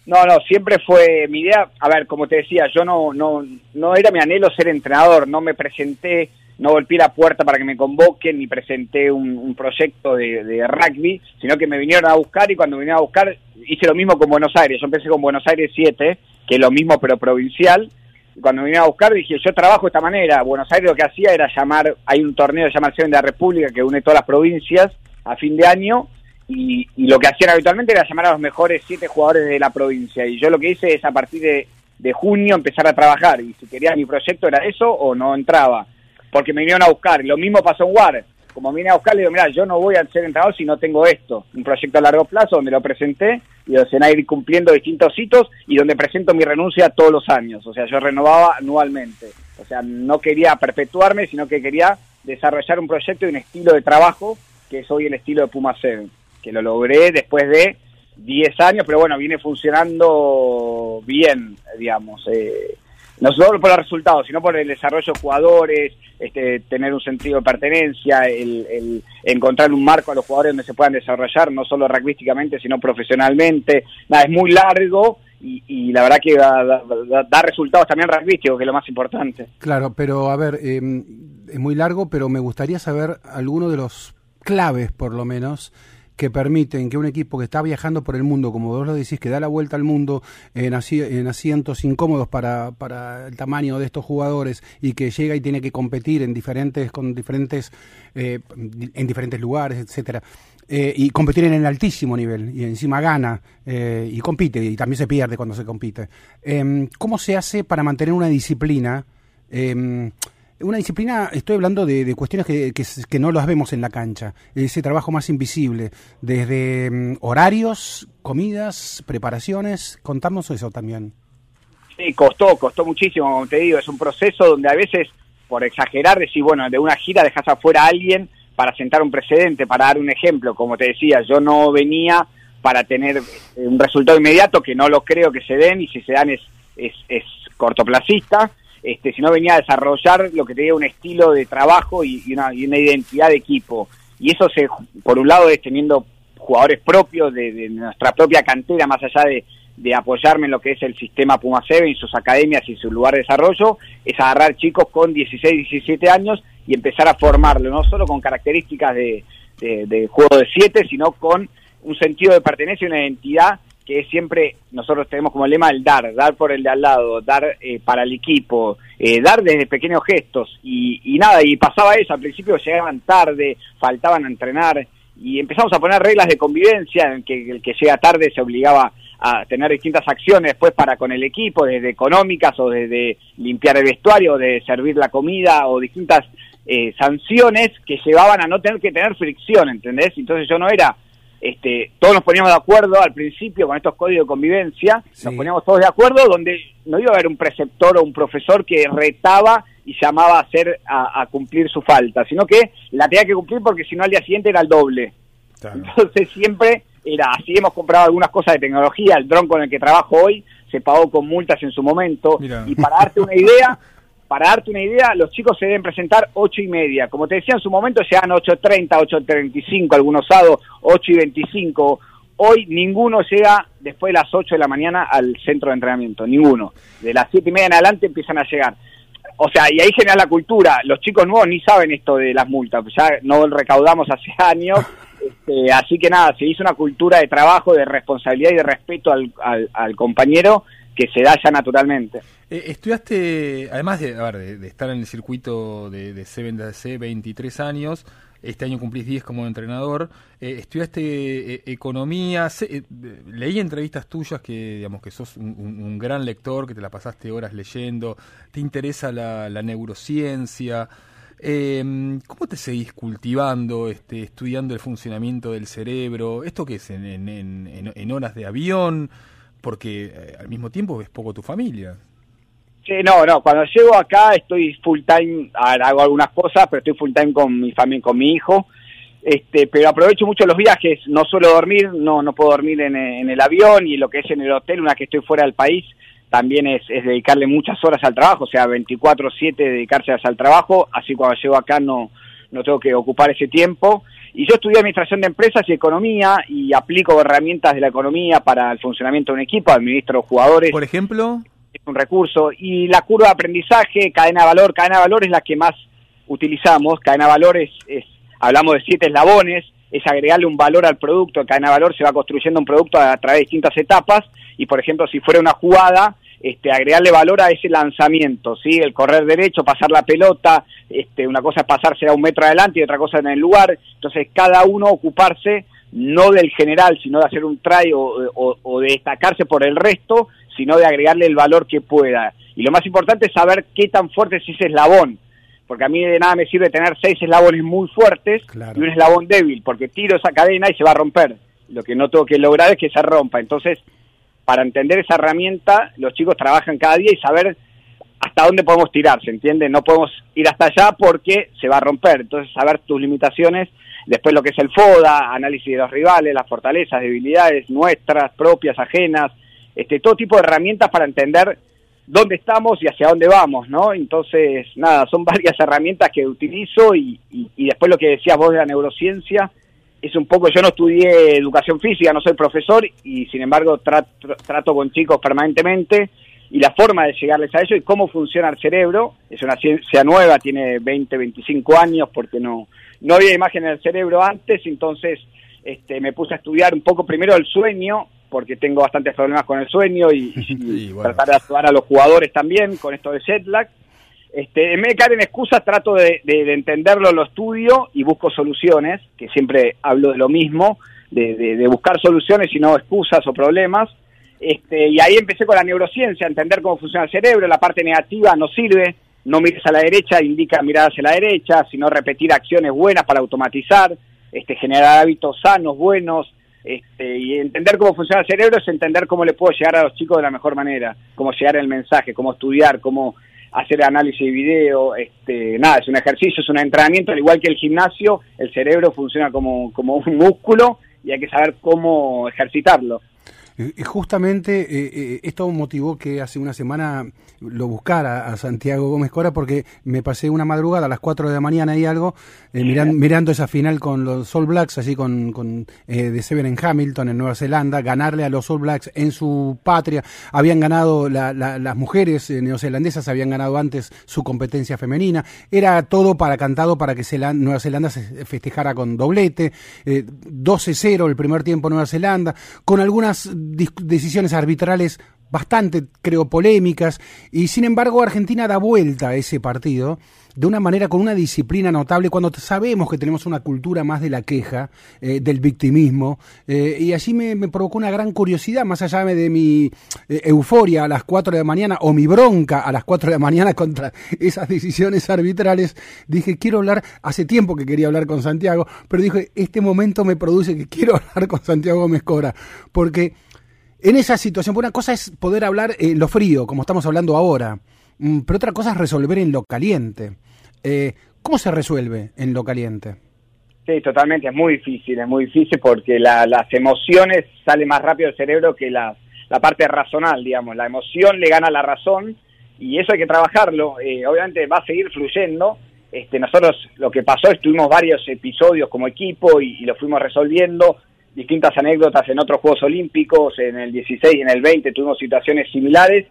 No, no, siempre fue mi idea, a ver, como te decía, yo no, no, no era mi anhelo ser entrenador, no me presenté, no golpeé la puerta para que me convoquen, ni presenté un, proyecto de, de rugby, sino que me vinieron a buscar y cuando vinieron a buscar hice lo mismo con Buenos Aires, yo empecé con Buenos Aires 7, que es lo mismo pero provincial, y cuando me vinieron a buscar dije, yo trabajo de esta manera, Buenos Aires lo que hacía era llamar, hay un torneo que se llama el Seven de la República que une todas las provincias a fin de año, y, y lo que hacían habitualmente era llamar a los mejores siete jugadores de la provincia. Y yo lo que hice es a partir de, de junio empezar a trabajar. Y si quería mi proyecto era eso o no entraba. Porque me vinieron a buscar. Lo mismo pasó en WAR. Como vine a buscar, le digo, mira, yo no voy a ser entrenador si no tengo esto. Un proyecto a largo plazo donde lo presenté y donde se van a cumpliendo distintos hitos y donde presento mi renuncia todos los años. O sea, yo renovaba anualmente. O sea, no quería perpetuarme, sino que quería desarrollar un proyecto y un estilo de trabajo que es hoy el estilo de Puma 7 que lo logré después de 10 años, pero bueno, viene funcionando bien, digamos. Eh, no solo por los resultados, sino por el desarrollo de jugadores, este, tener un sentido de pertenencia, el, el encontrar un marco a los jugadores donde se puedan desarrollar, no solo rugbyísticamente, sino profesionalmente. Nada, es muy largo y, la verdad que da, da- da- da resultados también rugbyísticos, que es lo más importante. Claro, pero a ver, eh, es muy largo, pero me gustaría saber alguno de los claves, por lo menos, que permiten que un equipo que está viajando por el mundo, como vos lo decís, que da la vuelta al mundo en, asi- en asientos incómodos para, para el tamaño de estos jugadores y que llega y tiene que competir en diferentes, con diferentes, eh, en diferentes lugares, etcétera. eh, y competir en el altísimo nivel y encima gana eh, y compite y también se pierde cuando se compite. Em, ¿Cómo se hace para mantener una disciplina? Una disciplina, estoy hablando de, cuestiones que, que, no las vemos en la cancha, ese trabajo más invisible, desde em, horarios, comidas, preparaciones, contamos eso también. Sí, costó, costó muchísimo, como te digo, es un proceso donde a veces, por exagerar, decís, bueno, de una gira dejas afuera a alguien para sentar un precedente, para dar un ejemplo, como te decía, yo no venía para tener eh, un resultado inmediato, que no lo creo que se den, y si se dan es, es, es cortoplacista, este, sino venía a desarrollar lo que te diga un estilo de trabajo y, una, y una identidad de equipo. Y eso se, por un lado es teniendo jugadores propios de, nuestra propia cantera, más allá de, apoyarme en lo que es el sistema Puma 7 y sus academias y su lugar de desarrollo, es agarrar chicos con 16, 17 años y empezar a formarlo, no solo con características de, de juego de 7, sino con un sentido de pertenencia y una identidad que siempre, nosotros tenemos como lema el dar, dar por el de al lado, dar eh, para el equipo, eh, dar desde pequeños gestos y, y nada, y pasaba eso, al principio llegaban tarde, faltaban a entrenar y empezamos a poner reglas de convivencia en que el que llega tarde se obligaba a tener distintas acciones después para con el equipo, desde económicas o desde limpiar el vestuario, o de servir la comida o distintas eh, sanciones que llevaban a no tener que tener fricción, ¿entendés? Entonces yo no era, este, todos nos poníamos de acuerdo al principio con estos códigos de convivencia, Sí. nos poníamos todos de acuerdo donde no iba a haber un preceptor o un profesor que retaba y llamaba a hacer a, a cumplir su falta, sino que la tenía que cumplir porque si no al día siguiente era el doble. Claro. Entonces siempre era así, hemos comprado algunas cosas de tecnología, el dron con el que trabajo hoy se pagó con multas en su momento, y para darte una idea, para darte una idea, los chicos se deben presentar ocho y media, como te decía en su momento llegan 8.30, 8.35, algunos sábados 8 y 25, hoy ninguno llega después de las 8 de la mañana al centro de entrenamiento, ninguno, de las siete y media en adelante empiezan a llegar. O sea, y ahí genera la cultura. Los chicos nuevos ni saben esto de las multas, ya no recaudamos hace años. Este, así que nada, se hizo una cultura de trabajo, de responsabilidad y de respeto al compañero que se da ya naturalmente. Eh, estudiaste, además de, a ver, de, de estar en el circuito de, de CBNC 23 años, este año cumplís 10 como entrenador, eh, estudiaste eh, economía, eh, leí entrevistas tuyas que, digamos, que sos un, gran lector, que te la pasaste horas leyendo, te interesa la, la neurociencia. Eh, ¿Cómo te seguís cultivando, este, estudiando el funcionamiento del cerebro? ¿Esto qué es? ¿En, en, en- en- en horas de avión? Porque eh, al mismo tiempo ves poco tu familia. Sí, no, no, cuando llego acá estoy full time, hago algunas cosas, pero estoy full time con mi familia, con mi hijo, este, pero aprovecho mucho los viajes, no suelo dormir, no, no puedo dormir en, en el avión y lo que es en el hotel, una que estoy fuera del país, también es, es dedicarle muchas horas al trabajo, o sea, 24/7 dedicarse al trabajo, así cuando llego acá no, no tengo que ocupar ese tiempo. Y yo estudié Administración de Empresas y Economía y aplico herramientas de la economía para el funcionamiento de un equipo, administro jugadores Por ejemplo, es un recurso. Y la curva de aprendizaje, cadena de valor, cadena de valor es la que más utilizamos. Cadena de valor es, es- hablamos de siete eslabones, es agregarle un valor al producto. Cadena de valor se va construyendo un producto a, través de distintas etapas. Y por ejemplo, si fuera una jugada, este, agregarle valor a ese lanzamiento, ¿sí? El correr derecho, pasar la pelota, este, una cosa es pasarse a un metro adelante y otra cosa en el lugar. Entonces, cada uno ocuparse no del general, sino de hacer un try o, o- o de destacarse por el resto, sino de agregarle el valor que pueda. Y lo más importante es saber qué tan fuerte es ese eslabón, porque a mí de nada me sirve tener seis eslabones muy fuertes Claro. y un eslabón débil, porque tiro esa cadena y se va a romper. Lo que no tengo que lograr es que se rompa. Entonces, para entender esa herramienta, los chicos trabajan cada día y saber hasta dónde podemos tirar, ¿se entiende? No podemos ir hasta allá porque se va a romper. Entonces, saber tus limitaciones, después lo que es el FODA, análisis de los rivales, las fortalezas, debilidades nuestras, propias, ajenas, este, todo tipo de herramientas para entender dónde estamos y hacia dónde vamos, ¿no? Entonces, nada, son varias herramientas que utilizo y, y, y después lo que decías vos de la neurociencia, es un poco, yo no estudié educación física, no soy profesor y sin embargo trato, trato con chicos permanentemente y la forma de llegarles a ello y cómo funciona el cerebro, es una ciencia nueva, tiene 20, 25 años porque no, no había imagen del cerebro antes, entonces este, me puse a estudiar un poco primero el sueño, porque tengo bastantes problemas con el sueño y, y Sí, bueno. tratar de ayudar a los jugadores también con esto de jet lag. Este, en vez de caer en excusas, trato de, de- de entenderlo, lo estudio y busco soluciones, que siempre hablo de lo mismo, de, de- buscar soluciones y no excusas o problemas. Este, y ahí empecé con la neurociencia, entender cómo funciona el cerebro, la parte negativa no sirve, no mires a la derecha, indica mirar hacia la derecha, sino repetir acciones buenas para automatizar, este, generar hábitos sanos, buenos, Este, y entender cómo funciona el cerebro es entender cómo le puedo llegar a los chicos de la mejor manera, cómo llegar el mensaje, cómo estudiar, cómo hacer análisis de video, este, nada, es un ejercicio, es un entrenamiento, al igual que el gimnasio, el cerebro funciona como, como un músculo y hay que saber cómo ejercitarlo. Justamente eh, eh, esto motivó que hace una semana lo buscara a Santiago Gómez Cora porque me pasé una madrugada a las 4 de la mañana y algo eh, mirando esa final con los All Blacks, así con, con de Seven en Hamilton en Nueva Zelanda, ganarle a los All Blacks en su patria. Habían ganado las mujeres neozelandesas, habían ganado antes su competencia femenina. Era todo para cantado para que Nueva Zelanda se festejara con doblete. 12-0 el primer tiempo Nueva Zelanda, con algunas decisiones arbitrales bastante, creo, polémicas, y sin embargo Argentina da vuelta a ese partido de una manera con una disciplina notable cuando sabemos que tenemos una cultura más de la queja, eh, del victimismo, eh, y allí me, provocó una gran curiosidad, más allá de mi eh, euforia a las 4 de la mañana o mi bronca a las 4 de la mañana contra esas decisiones arbitrales, dije, quiero hablar, hace tiempo que quería hablar con Santiago, pero dije, este momento me produce que quiero hablar con Santiago Gómez porque en esa situación, una cosa es poder hablar en lo frío, como estamos hablando ahora, mm, pero otra cosa es resolver en lo caliente. Eh, ¿Cómo se resuelve en lo caliente? Sí, totalmente, es muy difícil, es muy difícil porque las emociones salen más rápido del cerebro que la, parte razonal, digamos. La emoción le gana la razón y eso hay que trabajarlo. Eh, obviamente va a seguir fluyendo. Este, nosotros lo que pasó es tuvimos varios episodios como equipo y lo fuimos resolviendo distintas anécdotas en otros Juegos Olímpicos, en el 16 y en el 20 tuvimos situaciones similares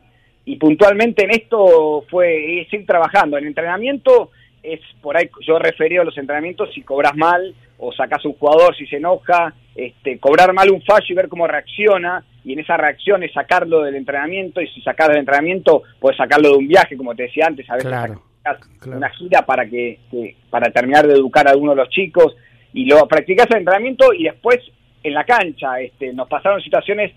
y puntualmente en esto fue es ir trabajando. En entrenamiento es por ahí, yo referí a los entrenamientos si cobras mal o sacas un jugador si se enoja, este, cobrar mal un fallo y ver cómo reacciona y en esa reacción es sacarlo del entrenamiento y si sacas del entrenamiento puedes sacarlo de un viaje, como te decía antes, a veces una gira para que, que, para terminar de educar a alguno de los chicos y lo practicas el entrenamiento y después en la cancha. Este, nos pasaron situaciones,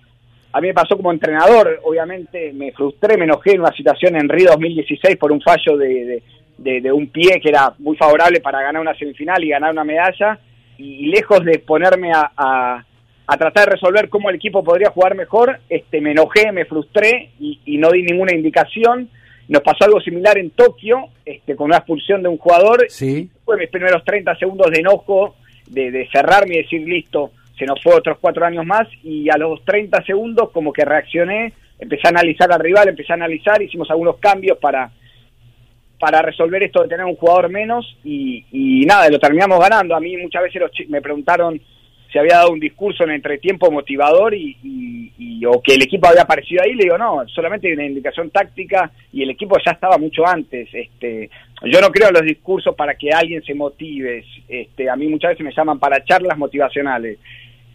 a mí me pasó como entrenador, obviamente me frustré, me enojé en una situación en Río 2016 por un fallo de, de, un pie que era muy favorable para ganar una semifinal y ganar una medalla, y, lejos de ponerme a, a, tratar de resolver cómo el equipo podría jugar mejor, este, me enojé, me frustré y, no di ninguna indicación. Nos pasó algo similar en Tokio, este, con una expulsión de un jugador. Sí. Fue mis primeros 30 segundos de enojo, de, de cerrarme y decir, listo, se nos fue otros cuatro años más y a los 30 segundos como que reaccioné, empecé a analizar al rival, empecé a analizar, hicimos algunos cambios para, para resolver esto de tener un jugador menos y, y nada, lo terminamos ganando. A mí muchas veces los me preguntaron si había dado un discurso en entretiempo motivador y, y, o que el equipo había aparecido ahí, le digo, no, solamente una indicación táctica y el equipo ya estaba mucho antes. Este, yo no creo en los discursos para que alguien se motive. Este, a mí muchas veces me llaman para charlas motivacionales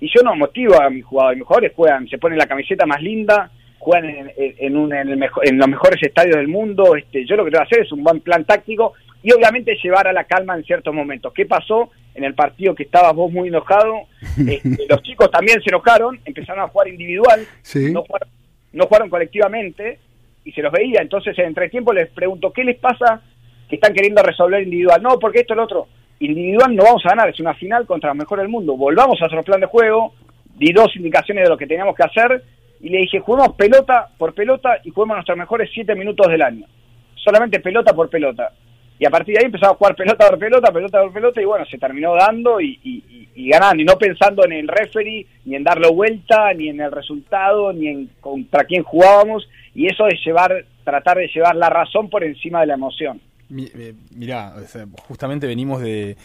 y yo no motivo a mis jugadores, mis jugadores juegan, se ponen la camiseta más linda, juegan en, en, un, en, el en los mejores estadios del mundo, este, yo lo que tengo que hacer es un buen plan táctico y obviamente llevar a la calma en ciertos momentos. ¿Qué pasó en el partido que estabas vos muy enojado? Este, los chicos también se enojaron, empezaron a jugar individual, no, jugaron, no jugaron colectivamente y se los veía, entonces en tiempo les pregunto, ¿qué les pasa que están queriendo resolver individual? No, porque esto es lo otro individual no vamos a ganar, es una final contra los mejores del mundo. Volvamos a nuestro plan de juego, di dos indicaciones de lo que teníamos que hacer y le dije, juguemos pelota por pelota y juguemos nuestros mejores siete minutos del año. Solamente pelota por pelota. Y a partir de ahí empezamos a jugar pelota por pelota, pelota por pelota y bueno, se terminó dando y, ganando y no pensando en el referee, ni en darle vuelta, ni en el resultado, ni en contra quién jugábamos y eso es llevar, tratar de llevar la razón por encima de la emoción. Eh, Mira, justamente venimos de...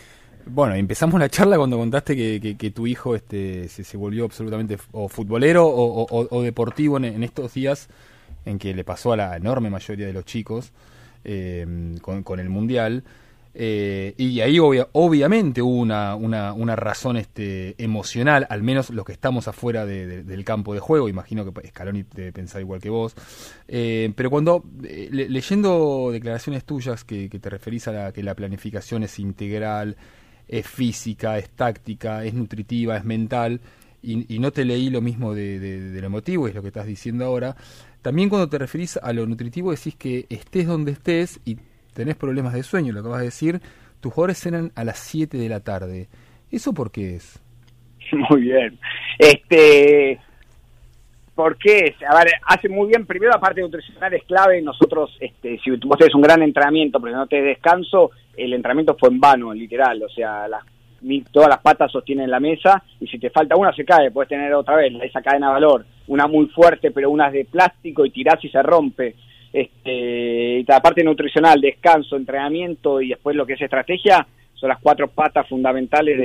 Bueno, empezamos la charla cuando contaste que, tu hijo este, se, volvió absolutamente o futbolero o, deportivo en, estos días en que le pasó a la enorme mayoría de los chicos eh, con, el Mundial. Eh, y ahí obviamente hubo una, una, una, razón este, emocional, al menos los que estamos afuera del campo de juego, imagino que Scaloni debe pensar igual que vos, eh, pero cuando eh, leyendo declaraciones tuyas que, te referís a la, que la planificación es integral, es física, es táctica, es nutritiva, es mental, y, no te leí lo mismo de, de, lo emotivo, es lo que estás diciendo ahora, también cuando te referís a lo nutritivo decís que estés donde estés y tenés problemas de sueño, lo que vas a decir, tus jugadores cenan a las 7 de la tarde. ¿Eso por qué es? Muy bien. Este, ¿Por qué? A ver, hace muy bien. Primero, la parte nutricional es clave. Nosotros, este, si vos tenés un gran entrenamiento, pero no te descanso, el entrenamiento fue en vano, literal. O sea, las, todas las patas sostienen la mesa y si te falta una se cae. Puedes tener otra vez esa cadena de valor. Una muy fuerte, pero una es de plástico y tirás y se rompe. Este, y la parte nutricional, descanso, entrenamiento y después lo que es estrategia, son las cuatro patas fundamentales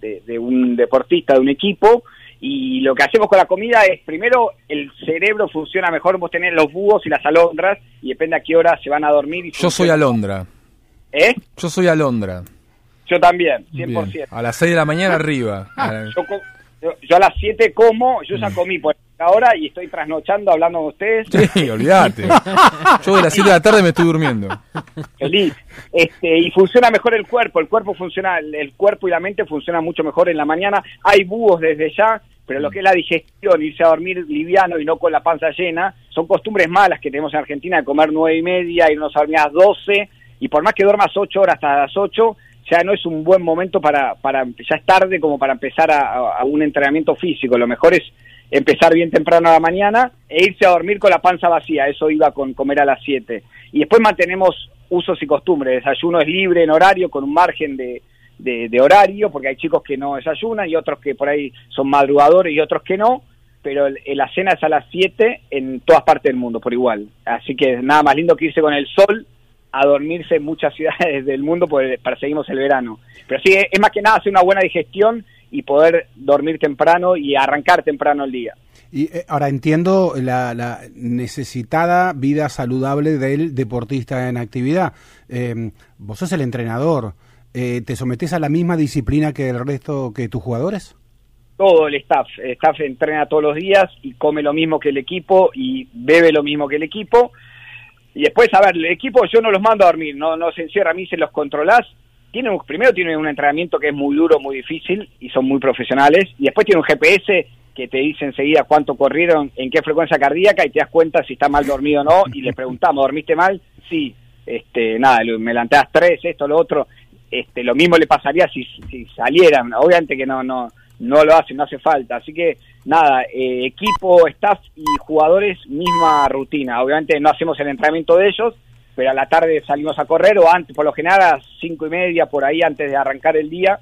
de, un deportista, de un equipo. Y lo que hacemos con la comida es, primero, el cerebro funciona mejor, vos tenés los búhos y las alondras, y depende a qué hora se van a dormir. Y Yo soy alondra. ¿Eh? Yo soy alondra. Yo también, 100%. A las 6 de la mañana arriba. yo, a las 7 como, yo ya comí por ahora y estoy trasnochando hablando con ustedes. Sí, olvídate. Yo de las 7 de la tarde me estoy durmiendo. Feliz. Este, y funciona mejor el cuerpo, el cuerpo funciona, el cuerpo y la mente funcionan mucho mejor en la mañana. Hay búhos desde ya, pero lo que es la digestión, irse a dormir liviano y no con la panza llena, son costumbres malas que tenemos en Argentina de comer nueve y media, irnos a dormir a las 12, y por más que duermas 8 horas hasta las 8, ya no es un buen momento para, para ya es tarde como para empezar a un entrenamiento físico. Lo mejor es empezar bien temprano a la mañana e irse a dormir con la panza vacía, eso iba con comer a las 7. Y después mantenemos usos y costumbres, desayuno es libre en horario, con un margen de, de, horario, porque hay chicos que no desayunan y otros que por ahí son madrugadores y otros que no, pero la cena es a las 7 en todas partes del mundo por igual. Así que nada más lindo que irse con el sol a dormirse en muchas ciudades del mundo porque perseguimos el verano. Pero sí, es más que nada hacer una buena digestión y poder dormir temprano y arrancar temprano el día. Y eh, ahora entiendo la, necesitada vida saludable del deportista en actividad. Em, vos sos el entrenador. Eh, ¿Te sometes a la misma disciplina que el resto, que tus jugadores? Todo el staff. El staff entrena todos los días y come lo mismo que el equipo y bebe lo mismo que el equipo. Y después, a ver, el equipo yo no los mando a dormir, no, no se encierra a mí, se los controlás primero tiene un entrenamiento que es muy duro, muy difícil y son muy profesionales, y después tiene un GPS que te dice enseguida cuánto corrieron, en qué frecuencia cardíaca y te das cuenta si está mal dormido o no y le preguntamos, ¿dormiste mal? Sí, este, nada, me las tres, esto, lo otro, este, lo mismo le pasaría si, si salieran, obviamente que no, no, no lo hacen, no hace falta, así que nada, eh, equipo, staff y jugadores, misma rutina, obviamente no hacemos el entrenamiento de ellos, pero a la tarde salimos a correr o antes, por lo general a cinco y media, por ahí antes de arrancar el día,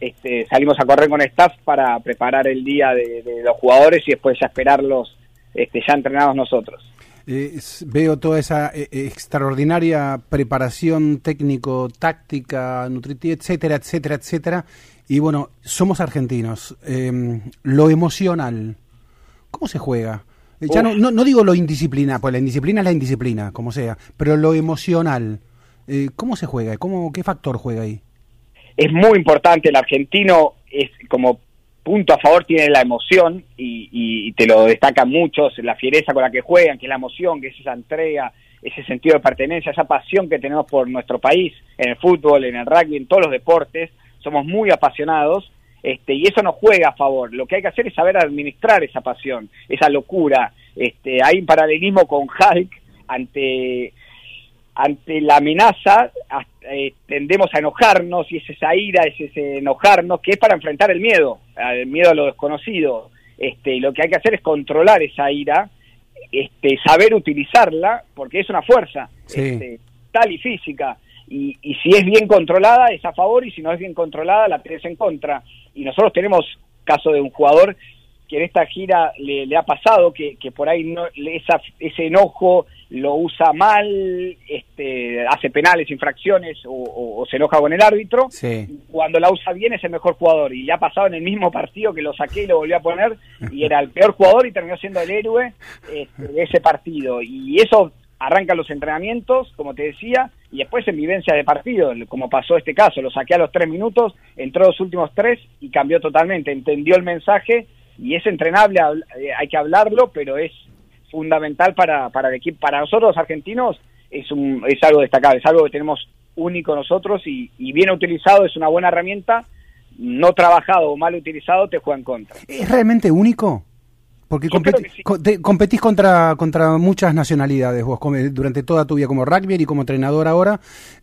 este, salimos a correr con staff para preparar el día de, los jugadores y después ya esperarlos este, ya entrenados nosotros. Eh, veo toda esa eh, extraordinaria preparación técnico, táctica, nutritiva, etcétera, etcétera, etcétera. Y bueno, somos argentinos. Em, lo emocional, ¿cómo se juega? Ya no, no, digo lo indisciplina, pues la indisciplina es la indisciplina, como sea, pero lo emocional, eh, ¿cómo se juega? ¿Cómo, ¿Qué factor juega ahí? Es muy importante, el argentino es como punto a favor tiene la emoción y, y, te lo destacan muchos, la fiereza con la que juegan, que es la emoción, que es esa entrega, ese sentido de pertenencia, esa pasión que tenemos por nuestro país, en el fútbol, en el rugby, en todos los deportes, somos muy apasionados este, y eso nos juega a favor. Lo que hay que hacer es saber administrar esa pasión, esa locura. Este, hay un paralelismo con Hulk ante ante la amenaza eh, tendemos a enojarnos y es esa ira, es ese enojarnos que es para enfrentar el miedo, el miedo a lo desconocido. Este, y lo que hay que hacer es controlar esa ira, este, saber utilizarla, porque es una fuerza este, tal y física. Y, y si es bien controlada es a favor y si no es bien controlada la tienes en contra y nosotros tenemos caso de un jugador que en esta gira le, ha pasado que, que por ahí no, esa, ese enojo lo usa mal, este, hace penales, infracciones o, se enoja con el árbitro. Cuando la usa bien es el mejor jugador y le ha pasado en el mismo partido que lo saqué y lo volví a poner y era el peor jugador y terminó siendo el héroe este, de ese partido. Y eso arrancan los entrenamientos, como te decía, y después en vivencia de partido, como pasó este caso, lo saqué a los tres minutos, entró los últimos tres y cambió totalmente, entendió el mensaje y es entrenable, eh, hay que hablarlo, pero es fundamental para, para el equipo, para nosotros los argentinos es, un, es algo destacable, es algo que tenemos único nosotros y, y bien utilizado es una buena herramienta, no trabajado o mal utilizado te juega en contra. ¿Es realmente único? Porque competi- que sí. co- te- competís contra, contra muchas nacionalidades vos durante toda tu vida como rugby y como entrenador ahora.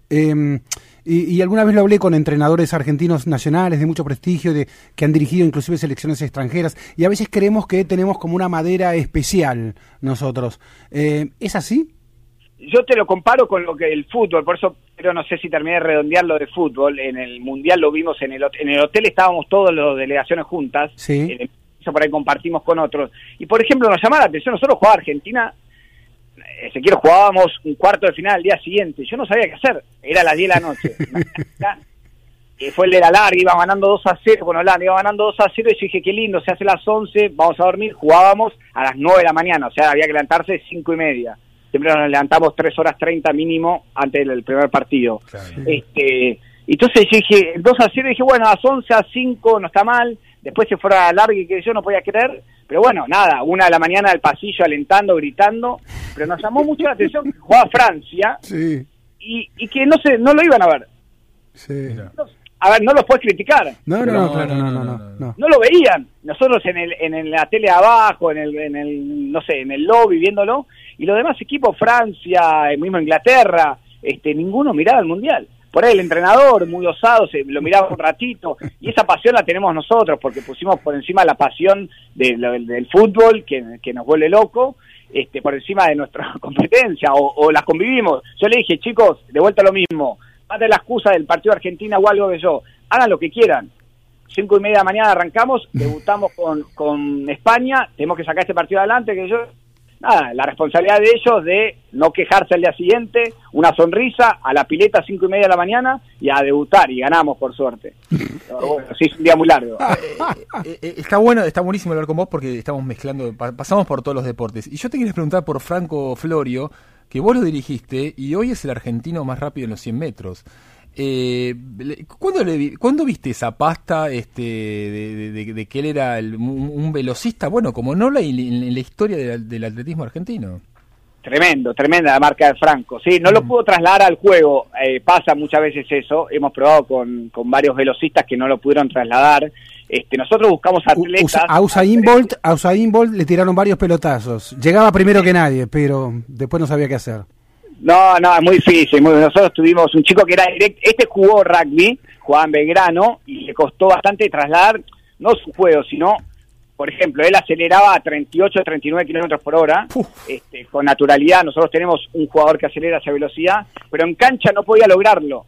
Eh, y, y alguna vez lo hablé con entrenadores argentinos nacionales de mucho prestigio, de, que han dirigido inclusive selecciones extranjeras, y a veces creemos que tenemos como una madera especial nosotros. Eh, ¿Es así? yo te lo comparo con lo que el fútbol, por eso pero no sé si terminé de redondear lo de fútbol, en el Mundial lo vimos en el, en el hotel, estábamos todas las delegaciones juntas, Sí. en el piso por ahí compartimos con otros, y por ejemplo nos llama la atención, nosotros jugaba Argentina, Ezequiel jugábamos un cuarto de final al día siguiente, yo no sabía qué hacer, era a las 10 de la noche, Eh, fue el de la larga, iba ganando 2 a 0 con Holanda, iba ganando 2 a 0 y yo dije, qué lindo, se hace las 11, vamos a dormir, jugábamos a las 9 de la mañana, o sea, había que levantarse 5 y media. Siempre nos levantamos 3 horas 30 mínimo antes del primer partido. Este, entonces yo dije, 2 a 0, dije, bueno, a las 11 a 5 no está mal, después se fuera a larga y que yo no podía creer, pero bueno, nada, una de la mañana del pasillo alentando, gritando, pero nos llamó mucho la atención que jugaba Francia Sí, y, y que no se, no lo iban a ver. sí. A ver, no los puedes criticar. No, no, No, no, claro, no, no, no, no, no, no, no. no. No lo veían. Nosotros en el, en el- la tele abajo, en el, en el, no sé, en el lobby viéndolo, y los demás equipos, Francia, eh, mismo Inglaterra, este, ninguno miraba el mundial. Por ahí el entrenador, muy osado, se lo miraba un ratito, y esa pasión la tenemos nosotros, porque pusimos por encima la pasión del fútbol, que, que nos vuelve loco, este, por encima de nuestra competencia, o, las convivimos. Yo le dije, chicos, de vuelta lo mismo, de la excusa del partido de Argentina o algo de yo, hagan lo que quieran, cinco y media de la mañana arrancamos, debutamos con, con España, tenemos que sacar este partido adelante, que yo, nada, la responsabilidad de ellos de no quejarse al día siguiente, una sonrisa, a la pileta a cinco y media de la mañana y a debutar, y ganamos por suerte. Pero bueno, sí, es un día muy largo. Eh, eh, está bueno, está buenísimo hablar con vos porque estamos mezclando, pa- pasamos por todos los deportes. Y yo te quería preguntar por Franco Florio, que vos lo dirigiste y hoy es el argentino más rápido en los 100 metros. Eh, ¿cuándo, le cuándo viste esa pasta este, de, de- de- de que él era el- un, un velocista? Bueno, como no la, en la historia del, del atletismo argentino. Tremendo, tremenda la marca de Franco. Sí, no lo pudo trasladar al juego. eh, pasa muchas veces eso. Hemos probado con, con varios velocistas que no lo pudieron trasladar. Este, nosotros buscamos atletas. Usa- a Usain Bolt, a Usain Bolt le tiraron varios pelotazos. Llegaba primero que nadie, pero después no sabía qué hacer. No, no, es muy difícil. muy- nosotros tuvimos un chico que era direct, este jugó rugby, jugaba en Belgrano y le costó bastante trasladar, no su juego, sino, por ejemplo, él aceleraba a 38, 39 kilómetros por hora, este, con naturalidad. Nosotros tenemos un jugador que acelera a esa velocidad, pero en cancha no podía lograrlo,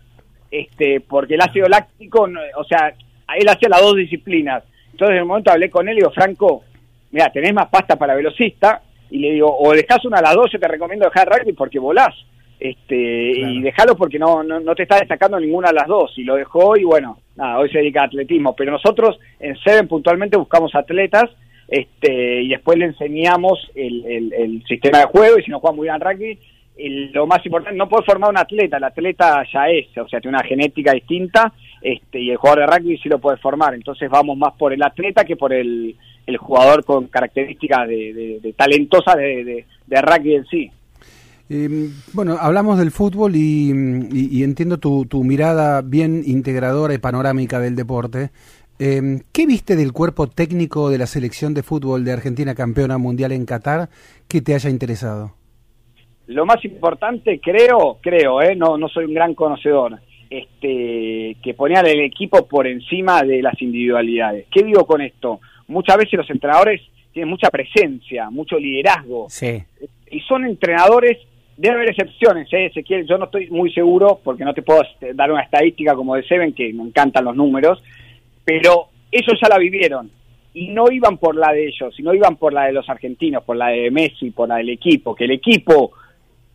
este, porque el ácido láctico, no- o sea, él hacía las dos disciplinas. Entonces, en el momento hablé con él y digo, Franco, mira, tenés más pasta para velocista, y le digo, o dejás una a las dos, yo te recomiendo dejar rugby porque volás. Este, y dejalo porque no, no, no te está destacando ninguna de las dos. Y lo dejó y bueno, nada, hoy se dedica a atletismo. Pero nosotros en Seven puntualmente buscamos atletas este, y después le enseñamos el, el- el sistema de juego y si no juega muy bien al rugby, el- lo más importante, no puede formar un atleta, el atleta ya es, o sea, tiene una genética distinta este, y el jugador de rugby sí lo puede formar. Entonces vamos más por el atleta que por el, el jugador con características de, de, de talentosas de, rugby en sí. Eh, bueno, hablamos del fútbol y, y- y entiendo tu, tu mirada bien integradora y panorámica del deporte. Eh, ¿Qué viste del cuerpo técnico de la selección de fútbol de Argentina campeona mundial en Qatar que te haya interesado? Lo más importante, creo, creo, eh, no, no soy un gran conocedor, este, que ponían el equipo por encima de las individualidades. ¿Qué digo con esto? Muchas veces los entrenadores tienen mucha presencia, mucho liderazgo, Sí. y son entrenadores, debe haber excepciones, ¿eh? Ezequiel, yo no estoy muy seguro, porque no te puedo este, dar una estadística como de Seven, que me encantan los números, pero ellos ya la vivieron, y no iban por la de ellos, sino iban por la de los argentinos, por la de Messi, por la del equipo, que el equipo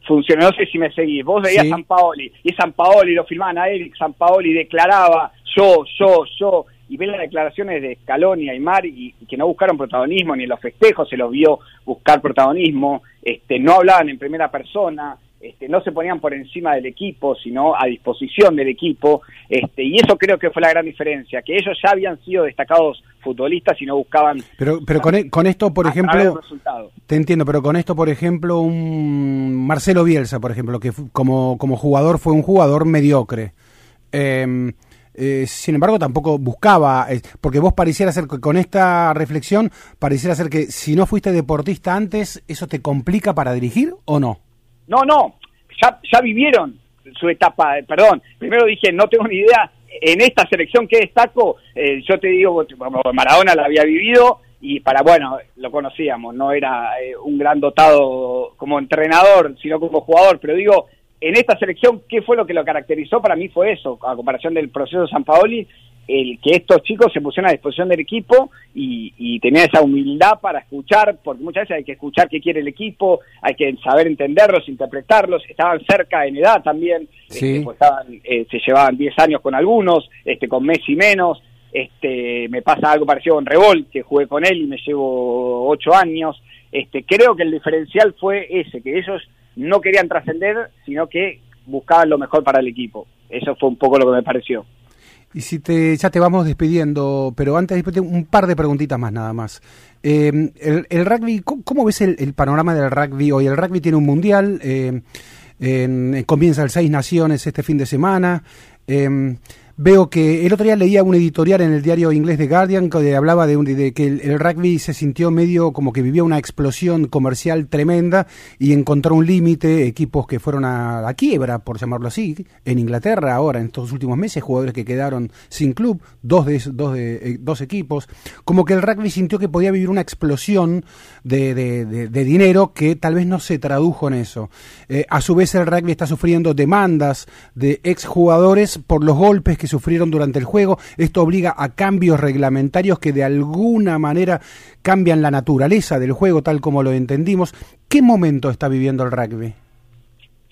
funcionó, no sé si me seguís, vos veías Sí. San Paoli, y San Paoli lo filmaban a Eric, San Paoli declaraba yo, yo, yo, y ven las declaraciones de Scaloni y Aymar y, y que no buscaron protagonismo ni en los festejos se los vio buscar protagonismo, este, no hablaban en primera persona, este, no se ponían por encima del equipo, sino a disposición del equipo, este, y eso creo que fue la gran diferencia, que ellos ya habían sido destacados futbolistas y no buscaban Pero, pero con, e- con esto, por ejemplo, te entiendo, pero con esto, por ejemplo, un Marcelo Bielsa, por ejemplo, que como, como jugador fue un jugador mediocre. Eh, eh, sin embargo tampoco buscaba, eh, porque vos pareciera ser que con esta reflexión, pareciera ser que si no fuiste deportista antes, ¿eso te complica para dirigir o no? No, no, ya, vivieron su etapa, eh, perdón, primero dije, no tengo ni idea, en esta selección que destaco, eh, yo te digo, Maradona la había vivido y para, bueno, lo conocíamos, no era eh, un gran dotado como entrenador, sino como jugador, pero digo, en esta selección, ¿qué fue lo que lo caracterizó? Para mí fue eso, a comparación del proceso de San Paoli, el que estos chicos se pusieron a disposición del equipo y, y tenía esa humildad para escuchar, porque muchas veces hay que escuchar qué quiere el equipo, hay que saber entenderlos, interpretarlos, estaban cerca en edad también, Sí. este, pues estaban, eh, se llevaban 10 años con algunos, este, con Messi menos, este, me pasa algo parecido con Revol, que jugué con él y me llevo 8 años, este, creo que el diferencial fue ese, que ellos no querían trascender, sino que buscaban lo mejor para el equipo. Eso fue un poco lo que me pareció. Y si te, ya te vamos despidiendo, pero antes un par de preguntitas más nada más. Eh, el, el rugby, ¿cómo, ves el, panorama del rugby hoy? El rugby tiene un mundial, eh, en- comienza el Seis Naciones este fin de semana. Veo que el otro día leía un editorial en el diario inglés The Guardian que hablaba de, un- de que el, rugby se sintió medio como que vivía una explosión comercial tremenda y encontró un límite, equipos que fueron a la quiebra, por llamarlo así, en Inglaterra ahora, en estos últimos meses, jugadores que quedaron sin club, dos, de, dos, de, eh, dos equipos, como que el rugby sintió que podía vivir una explosión de, de- de- de dinero que tal vez no se tradujo en eso. Eh, a su vez el rugby está sufriendo demandas de exjugadores por los golpes que sufrieron durante el juego. Esto obliga a cambios reglamentarios que de alguna manera cambian la naturaleza del juego tal como lo entendimos. ¿Qué momento está viviendo el rugby?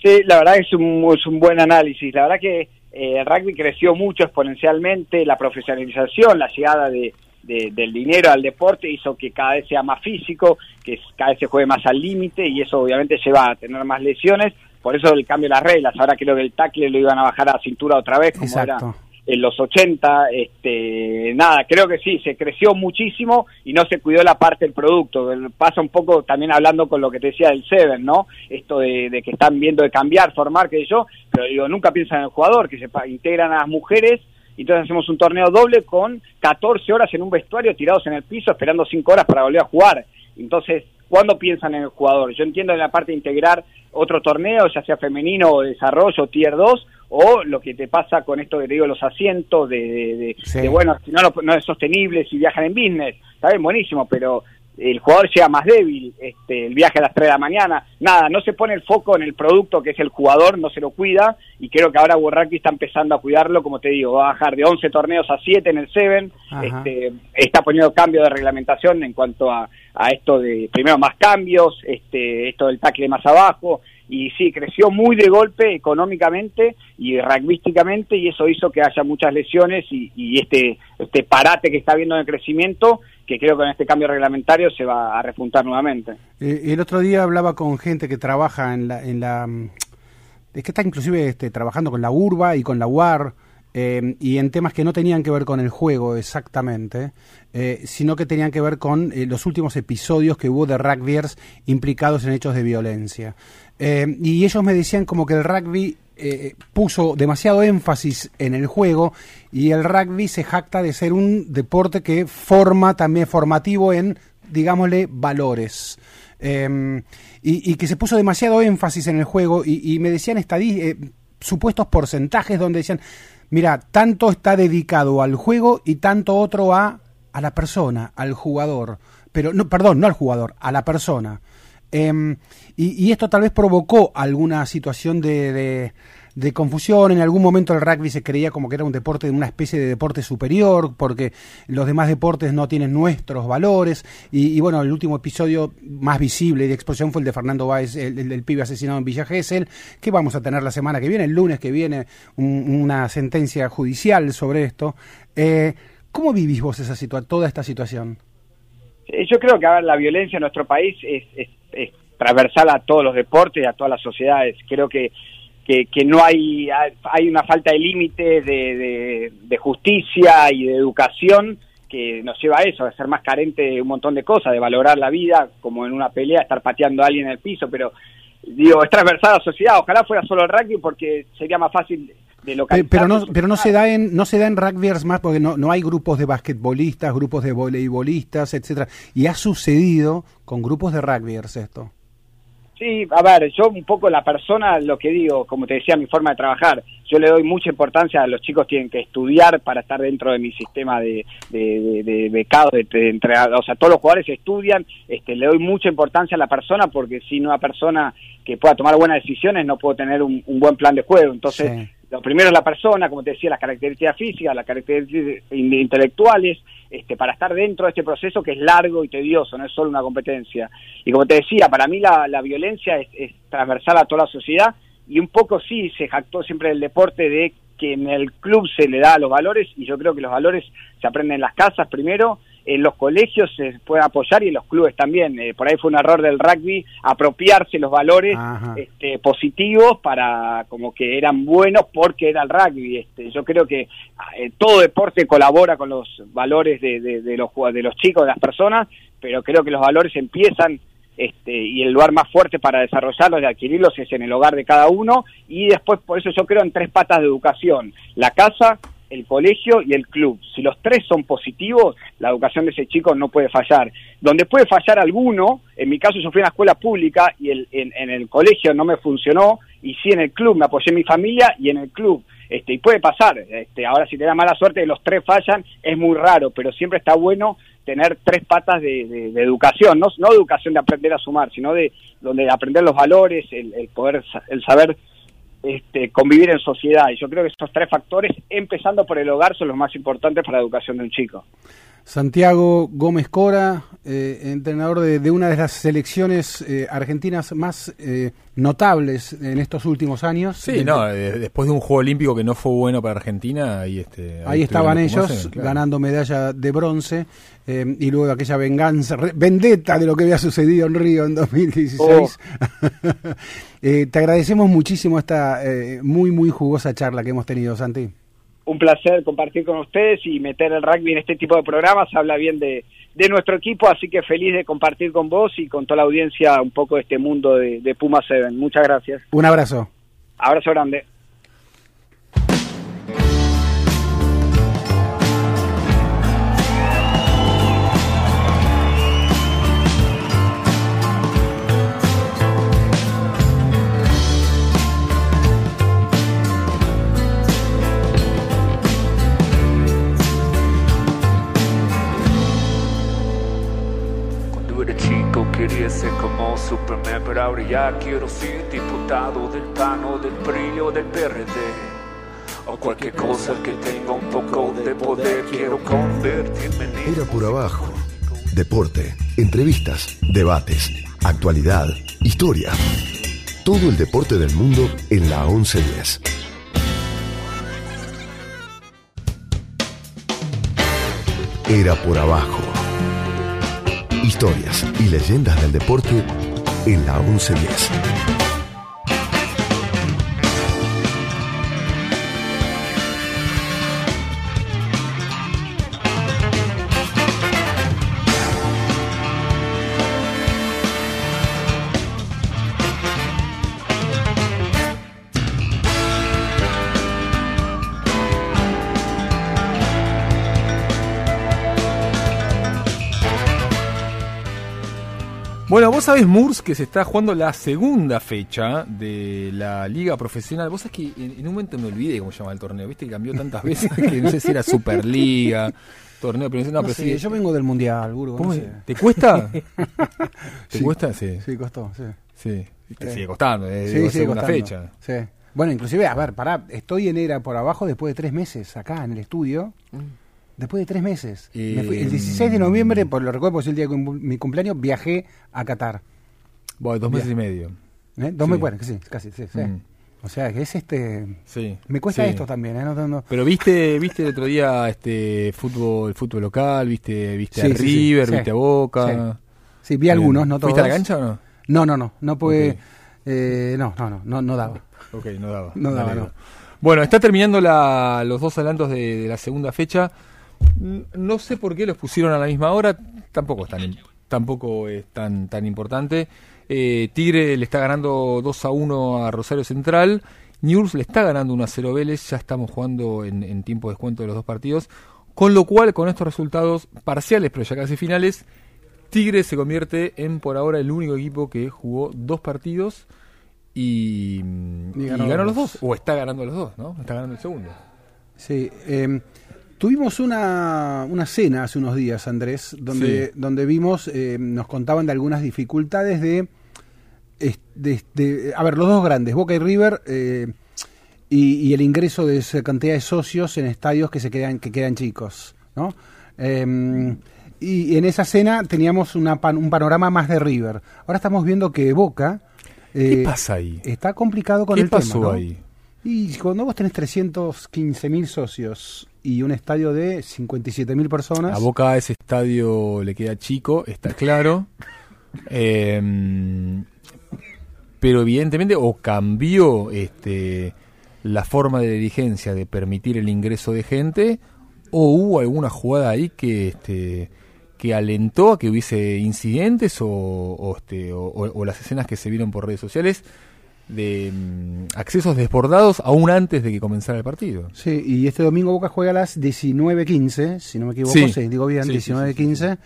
Sí, la verdad es un, es un buen análisis. La verdad que eh, el rugby creció mucho exponencialmente, la profesionalización, la llegada de, de- del dinero al deporte hizo que cada vez sea más físico, que cada vez se juegue más al límite y eso obviamente lleva a tener más lesiones. Por eso el cambio de las reglas. Ahora creo que el tackle lo iban a bajar a cintura otra vez, como Exacto. era en los 80, este, nada, creo que sí, se creció muchísimo y no se cuidó la parte del producto. Pasa un poco también hablando con lo que te decía del Seven, ¿no? Esto de, que están viendo de cambiar, formar, que yo, pero digo, nunca piensan en el jugador, que se integran a las mujeres entonces hacemos un torneo doble con 14 horas en un vestuario tirados en el piso esperando 5 horas para volver a jugar. Entonces, ¿cuándo piensan en el jugador? Yo entiendo en la parte de integrar otro torneo, ya sea femenino o desarrollo, tier 2, o lo que te pasa con esto que te digo, los asientos, de, de, de- Sí. de, bueno, si no, no, es sostenible, si viajan en business, está bien, buenísimo, pero el jugador llega más débil, este, el viaje a las 3 de la mañana, nada, no se pone el foco en el producto que es el jugador, no se lo cuida, y creo que ahora Rugby está empezando a cuidarlo, como te digo, va a bajar de 11 torneos a 7 en el 7, Ajá. este, está poniendo cambio de reglamentación en cuanto a, a esto de, primero más cambios, este, esto del tackle más abajo, y sí, creció muy de golpe económicamente y rugbyísticamente y eso hizo que haya muchas lesiones y, este, este parate que está habiendo en el crecimiento, que creo que con este cambio reglamentario se va a repuntar nuevamente. Eh, el otro día hablaba con gente que trabaja en la... En la mm, es que está inclusive este, trabajando con la URBA y con la UAR eh, y en temas que no tenían que ver con el juego exactamente, eh, sino que tenían que ver con eh, los últimos episodios que hubo de rugbyers implicados en hechos de violencia. Eh, y ellos me decían como que el rugby eh, puso demasiado énfasis en el juego y el rugby se jacta de ser un deporte que forma también formativo en, digámosle, valores. Eh, y, que se puso demasiado énfasis en el juego y, me decían estadí- eh, supuestos porcentajes donde decían, mira, tanto está dedicado al juego y tanto otro a, a la persona, al jugador. Pero, no, perdón, no al jugador, a la persona. Em, y, y esto tal vez provocó alguna situación de, de- de confusión. En algún momento el rugby se creía como que era un deporte, una especie de deporte superior, porque los demás deportes no tienen nuestros valores. Y, bueno, el último episodio más visible de explosión fue el de Fernando Báez, el, pibe asesinado en Villa Gesell, que vamos a tener la semana que viene, el lunes que viene, un- una sentencia judicial sobre esto. Eh, ¿Cómo vivís vos esa situa toda esta situación? Eh, Yo creo que a la violencia en nuestro país es, es, es transversal a todos los deportes y a todas las sociedades. Creo que, que, que no hay, hay una falta de límites de, de, de justicia y de educación que nos lleva a eso, a ser más carente de un montón de cosas, de valorar la vida, como en una pelea, estar pateando a alguien en el piso, pero digo, es transversal a la sociedad, ojalá fuera solo el rugby porque sería más fácil localizar Pero no, pero no se da en no se da en rugbyers más porque no, no hay grupos de basquetbolistas, grupos de voleibolistas, etcétera. Y ha sucedido con grupos de rugbyers esto. Sí, a ver, yo un poco la persona, lo que digo, como te decía, mi forma de trabajar, yo le doy mucha importancia a los chicos tienen que estudiar para estar dentro de mi sistema de, de, de, de becados, de, o sea, todos los jugadores estudian, este, le doy mucha importancia a la persona porque sin una persona que pueda tomar buenas decisiones no puedo tener un, un buen plan de juego. Entonces. Lo primero es la persona, como te decía, las características físicas, las características in- intelectuales, este, para estar dentro de este proceso que es largo y tedioso, no es solo una competencia. Y como te decía, para mí la, la violencia es, es transversal a toda la sociedad y un poco sí se jactó siempre el deporte de que en el club se le da los valores y yo creo que los valores se aprenden en las casas primero, en los colegios se puede apoyar y en los clubes también. Eh, por ahí fue un error del rugby apropiarse los valores este, positivos para como que eran buenos porque era el rugby. Este, yo creo que eh, todo deporte colabora con los valores de, de, de los de los chicos, de las personas, pero creo que los valores empiezan este, y el lugar más fuerte para desarrollarlos y adquirirlos es en el hogar de cada uno y después por eso yo creo en tres patas de educación, la casa, el colegio y el club. Si los tres son positivos, la educación de ese chico no puede fallar. Donde puede fallar alguno, en mi caso yo fui a una escuela pública y el, en, en el colegio no me funcionó y sí en el club me apoyé en mi familia y en el club. Este, y puede pasar, este, ahora si te da mala suerte y los tres fallan, es muy raro, pero siempre está bueno tener tres patas de, de- de educación, no, no educación de aprender a sumar, sino de donde aprender los valores, el, el poder, el saber este, convivir en sociedad. Y yo creo que esos tres factores, empezando por el hogar, son los más importantes para la educación de un chico. Santiago Gómez Cora, eh, entrenador de, de una de las selecciones eh, argentinas más eh, notables en estos últimos años. Sí, De- no, eh, después de un juego olímpico que no fue bueno para Argentina, ahí, este, Ahí estaban ellos claro. ganando medalla de bronce y luego aquella venganza, vendetta de lo que había sucedido en Río en 2016. Eh, te agradecemos muchísimo esta eh, muy, muy jugosa charla que hemos tenido, Santi. Un placer compartir con ustedes y meter el rugby en este tipo de programas. Habla bien de, de nuestro equipo, así que feliz de compartir con vos y con toda la audiencia un poco de este mundo de, de Puma Seven. Muchas gracias. Un abrazo. Abrazo grande. Ser como Superman, pero ahora ya quiero ser diputado del PAN o del PRI o del PRD. O cualquier cosa que tenga un poco de poder, quiero convertirme en Era por abajo. Deporte, entrevistas, debates, actualidad, historia. Todo el deporte del mundo en la 1110. Era por abajo. Historias y leyendas del deporte en la 1110. Bueno, vos sabés, Murs, que se está jugando la segunda fecha de la liga profesional. Vos sabés que en, en un momento me olvidé cómo se llama el torneo, viste que cambió tantas veces que no sé si era Superliga, torneo, pero no, No pero sé, sí. yo vengo del Mundial, Burgo. ¿Cómo no es? sé. ¿Te cuesta? ¿Te Sí. cuesta? Sí. Sí, costó, sí. Sí. Te sigue costando, eh, Sí, digo, sigue segunda costando. fecha. Sí. Bueno, inclusive, a ver, pará, estoy en Era por abajo después de tres meses acá en el estudio. Después de tres meses. Eh, Me fui- el 16 de noviembre, por lo recuerdo, porque es el día de mi cumpleaños, viajé a Qatar. Bueno, dos meses y medio. ¿Eh? Dos Sí. meses, bueno, sí, casi, sí, sí. Mm. O sea, que es este... Sí. Me cuesta Sí. esto también, ¿eh? No, no, no. Pero viste, viste el otro día este fútbol, fútbol local, viste, viste Sí, a River, viste a Boca. Sí, vi algunos, no todos. ¿Fuiste a la cancha o no? No, no, no, no pude... Eh, no, no, no, no, no daba. Ok, no daba. No daba, no. Bueno, está terminando la- los dos adelantos de, de la segunda fecha. No sé por qué los pusieron a la misma hora. Tampoco es tan, tampoco es tan, tan importante. Eh, Tigre le está ganando 2 a 1 a Rosario Central. Newell's le está ganando 1 a 0 Vélez, ya estamos jugando en, en tiempo de descuento de los dos partidos, con lo cual con estos resultados parciales pero ya casi finales, Tigre se convierte en por ahora el único equipo que jugó dos partidos y, y ganó ganó, los los dos, o está ganando los dos, ¿no? Está ganando el segundo. Sí, eh, tuvimos una, una cena hace unos días, Andrés, donde, Sí. donde vimos, eh, nos contaban de algunas dificultades de, de- de- a ver, los dos grandes, Boca y River, eh, y, y el ingreso de esa cantidad de socios en estadios que se quedan, que quedan chicos, ¿no? Eh, y en esa cena teníamos una pan- un panorama más de River. Ahora estamos viendo que Boca ¿Qué eh, pasa ahí? está complicado con ¿Qué el pasó tema, ¿no? ahí? Y cuando vos tenés 315 mil socios y un estadio de 57 mil personas, A Boca ese estadio le queda chico, está claro. Eh, pero evidentemente o cambió este la forma de dirigencia de permitir el ingreso de gente o hubo alguna jugada ahí que este que alentó a que hubiese incidentes o, o, este, o las escenas que se vieron por redes sociales de mm, accesos desbordados aún antes de que comenzara el partido. Sí, y este domingo Boca juega a las 19.15, si no me equivoco, Sí. sí, digo bien, Sí, sí, sí, 19.15.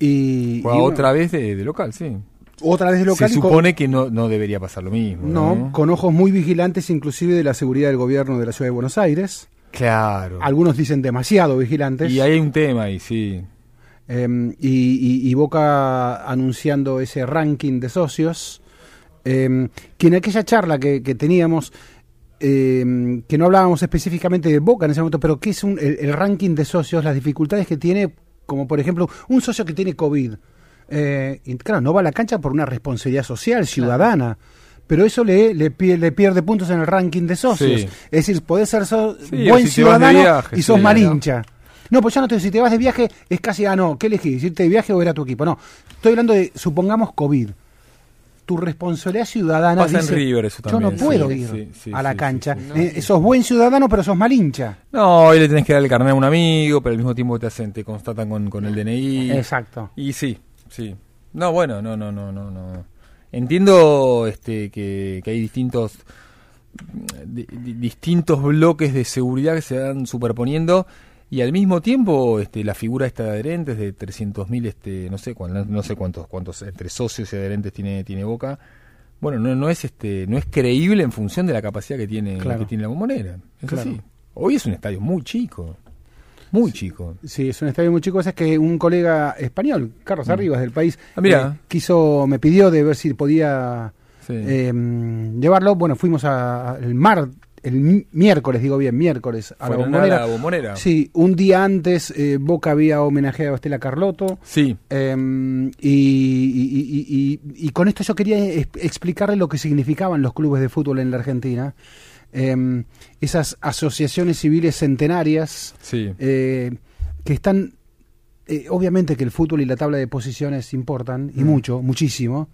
Y, Juega y bueno, otra vez de, de local, sí. otra vez de local. Se con- supone que no, no debería pasar lo mismo. no, ¿no? con ojos muy vigilantes, inclusive de la seguridad del gobierno de la ciudad de Buenos Aires. Claro. Algunos dicen demasiado vigilantes. Y hay un tema ahí, sí. Y, y- y Boca anunciando ese ranking de socios, eh, que en aquella charla que, que teníamos, eh, que no hablábamos específicamente de Boca en ese momento, pero que es un- el, el ranking de socios, las dificultades que tiene, como por ejemplo, un socio que tiene COVID. Eh, y claro, no va a la cancha por una responsabilidad social, ciudadana. Pero eso le, le, pie- le pierde puntos en el ranking de socios. Sí. Es decir, podés ser so- Sí, buen si ciudadano viaje, y sos sí, mal ¿no? hincha. No, pues ya no te, si te vas de viaje es casi, ah, no, ¿qué elegís? ¿Irte de viaje o ir a tu equipo? No, estoy hablando de, supongamos, COVID. Tu responsabilidad ciudadana Pasa en River eso yo no puedo sí, ir sí, sí, a la cancha. Eh, sos buen ciudadano, pero sos mal hincha. No, hoy le tenés que dar el carnet a un amigo, pero al mismo tiempo te hacen, te constatan con, con el DNI. Exacto. Y sí, sí. No, bueno, no, no, no, no, no. Entiendo este que, que hay distintos di- di- distintos bloques de seguridad que se van superponiendo y al mismo tiempo este la figura esta de adherentes de 300.000 este no sé cuán- no sé cuántos cuántos entre socios y adherentes tiene tiene Boca. Bueno, no, no es este no es creíble en función de la capacidad que tiene Claro. que tiene la bombonera. Es Claro. así. Hoy es un estadio muy chico. Muy chico. Sí, es un estadio muy chico. Es que un colega español, Carlos Arribas, del país, Ah, mirá. eh, quiso, me pidió de ver si podía Sí. eh, llevarlo. Bueno, fuimos al mar el mi- miércoles, digo bien, miércoles, a la bombonera. la bombonera. Sí, un día antes eh, Boca había homenajeado a Estela Carlotto. Sí. Eh, y, y- y- y- y con esto yo quería explicarle lo que significaban los clubes de fútbol en la Argentina. Eh, esas asociaciones civiles centenarias Sí. eh, que están... eh, obviamente que el fútbol y la tabla de posiciones importan, y Mm. mucho, muchísimo,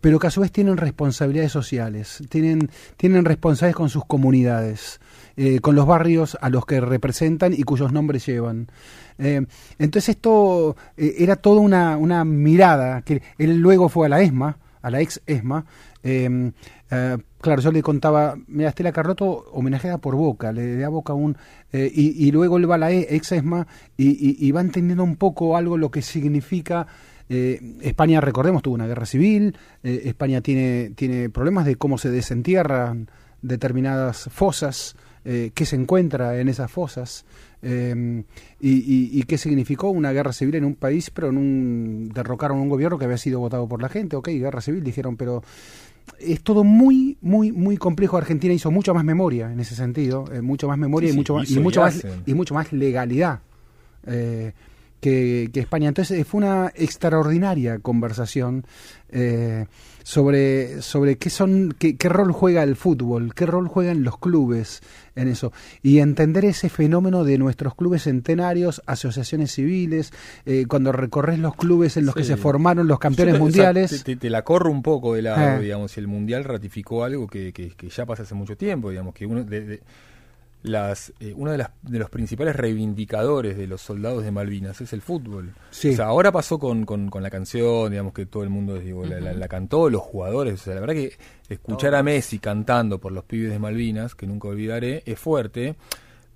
pero que a su vez tienen responsabilidades sociales, tienen, tienen responsabilidades con sus comunidades, eh, con los barrios a los que representan y cuyos nombres llevan. Eh, entonces esto eh, era toda una, una mirada, que él luego fue a la ESMA, a la ex ESMA, eh, claro, yo le contaba, mira, Estela Carlotto homenajeada por Boca, le da Boca un... y, y luego él va a la e- ex ESMA y, y- y va entendiendo un poco algo lo que significa... eh, España, recordemos, tuvo una guerra civil, eh, España tiene, tiene problemas de cómo se desentierran determinadas fosas, eh, qué se encuentra en esas fosas eh, y, y- y qué significó una guerra civil en un país, pero en un derrocaron un gobierno que había sido votado por la gente, ok, guerra civil, dijeron, pero es todo muy, muy, muy complejo. Argentina hizo mucho más memoria en ese sentido, eh, mucho más memoria Sí, y sí, mucho más, y mucho más y mucho más legalidad. Que, que España. Entonces eh, fue una extraordinaria conversación eh, sobre, sobre qué son, qué, qué rol juega el fútbol, qué rol juegan los clubes en eso. Y entender ese fenómeno de nuestros clubes centenarios, asociaciones civiles, eh, cuando recorres los clubes en los que se formaron los campeones o sea, mundiales. te, la corro un poco de lado, Eh. digamos, el mundial ratificó algo que, que- que ya pasa hace mucho tiempo, digamos, que uno de- de- las eh, uno de, las, de los principales reivindicadores de los soldados de Malvinas es el fútbol. Sí. O sea, ahora pasó con, con, con la canción, digamos que todo el mundo digo, la, la- la cantó, los jugadores. O sea, la verdad que escuchar a Messi cantando por los pibes de Malvinas, que nunca olvidaré, es fuerte.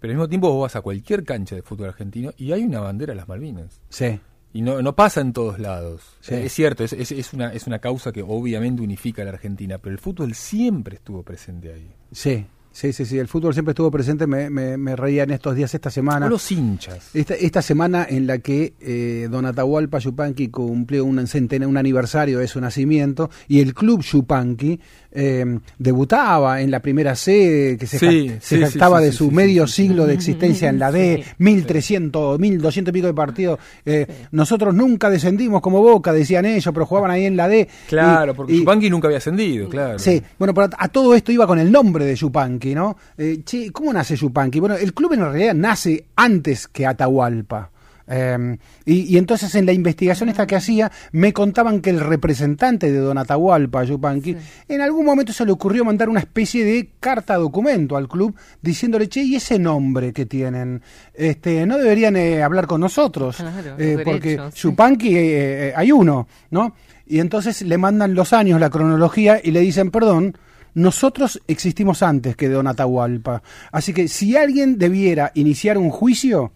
Pero al mismo tiempo vos vas a cualquier cancha de fútbol argentino y hay una bandera de las Malvinas. Sí. Y no, no pasa en todos lados. Sí. Es cierto, es, es, es una, es una causa que obviamente unifica a la Argentina, pero el fútbol siempre estuvo presente ahí. Sí, sí, sí, sí. El fútbol siempre estuvo presente. Me, me, me reía en estos días, esta semana. Los hinchas. Esta, esta semana en la que eh, Don Atahualpa Yupanqui cumplió un, centena- un aniversario de su nacimiento y el club Yupanqui eh, debutaba en la primera C, que se, Sí, ja- se sí, jactaba sí, de su medio siglo de existencia en la D, Sí. 1300, 1200 y pico de partidos. Eh, Nosotros nunca descendimos como Boca, decían ellos, pero jugaban ahí en la D. Claro, Y- porque y- Chupanqui nunca había ascendido, claro. Sí, bueno, pero a, a todo esto iba con el nombre de Yupanqui, ¿no? Eh, che, ¿cómo nace Yupanqui? Bueno, el club en realidad nace antes que Atahualpa. Eh, y, y entonces en la investigación esta que hacía, me contaban que el representante de Don Atahualpa, Yupanqui, en algún momento se le ocurrió mandar una especie de carta documento al club diciéndole, che, ¿y ese nombre que tienen? Este, ¿No deberían eh, hablar con nosotros? Claro, Eh, porque. Yupanqui eh, hay uno, ¿no? Y entonces le mandan los años, la cronología, y le dicen, perdón, nosotros existimos antes que Don Atahualpa. Así que si alguien debiera iniciar un juicio,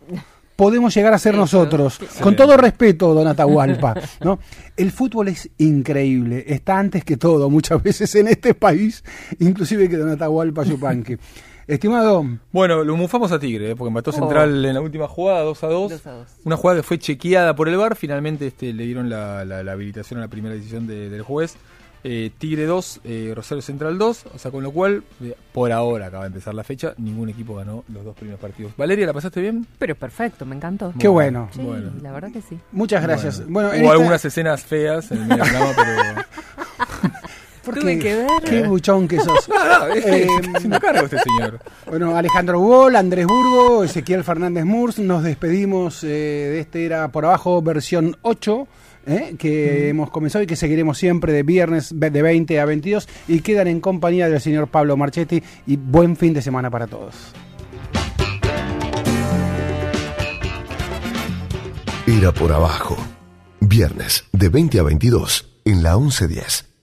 podemos llegar a ser Eso, nosotros. sí. Con todo respeto, Don Atahualpa. ¿no? El fútbol es increíble, está antes que todo, muchas veces en este país, inclusive que Don Atahualpa Yupanqui. Estimado, Bueno, lo mufamos a Tigre, ¿eh? porque empató Oh. Central en la última jugada, 2 a 2. Dos a dos. Una jugada que fue chequeada por el VAR, finalmente este, le dieron la, la- la habilitación a la primera decisión de- del juez. Eh, Tigre 2, eh, Rosario Central 2, o sea, con lo cual, eh, por ahora acaba de empezar la fecha, ningún equipo ganó los dos primeros partidos. Valeria, ¿la pasaste bien? Pero perfecto, me encantó. qué bueno. Sí, Bueno. la verdad que sí. Muchas gracias. Bueno, en Hubo esta- algunas escenas feas en el programa, pero... ¿por Tuve qué? que ver. Qué buchón que sos. No, no, Eh, se está haciendo cargo este señor. Bueno, Alejandro Gol, Andrés Burgo, Ezequiel Fernández Murs, nos despedimos eh, de este era por abajo versión 8. Eh, que hemos comenzado y que seguiremos siempre de viernes de 20 a 22 y quedan en compañía del señor Pablo Marchetti y buen fin de semana para todos. Era por abajo. Viernes de 20 a 22 en la 1110.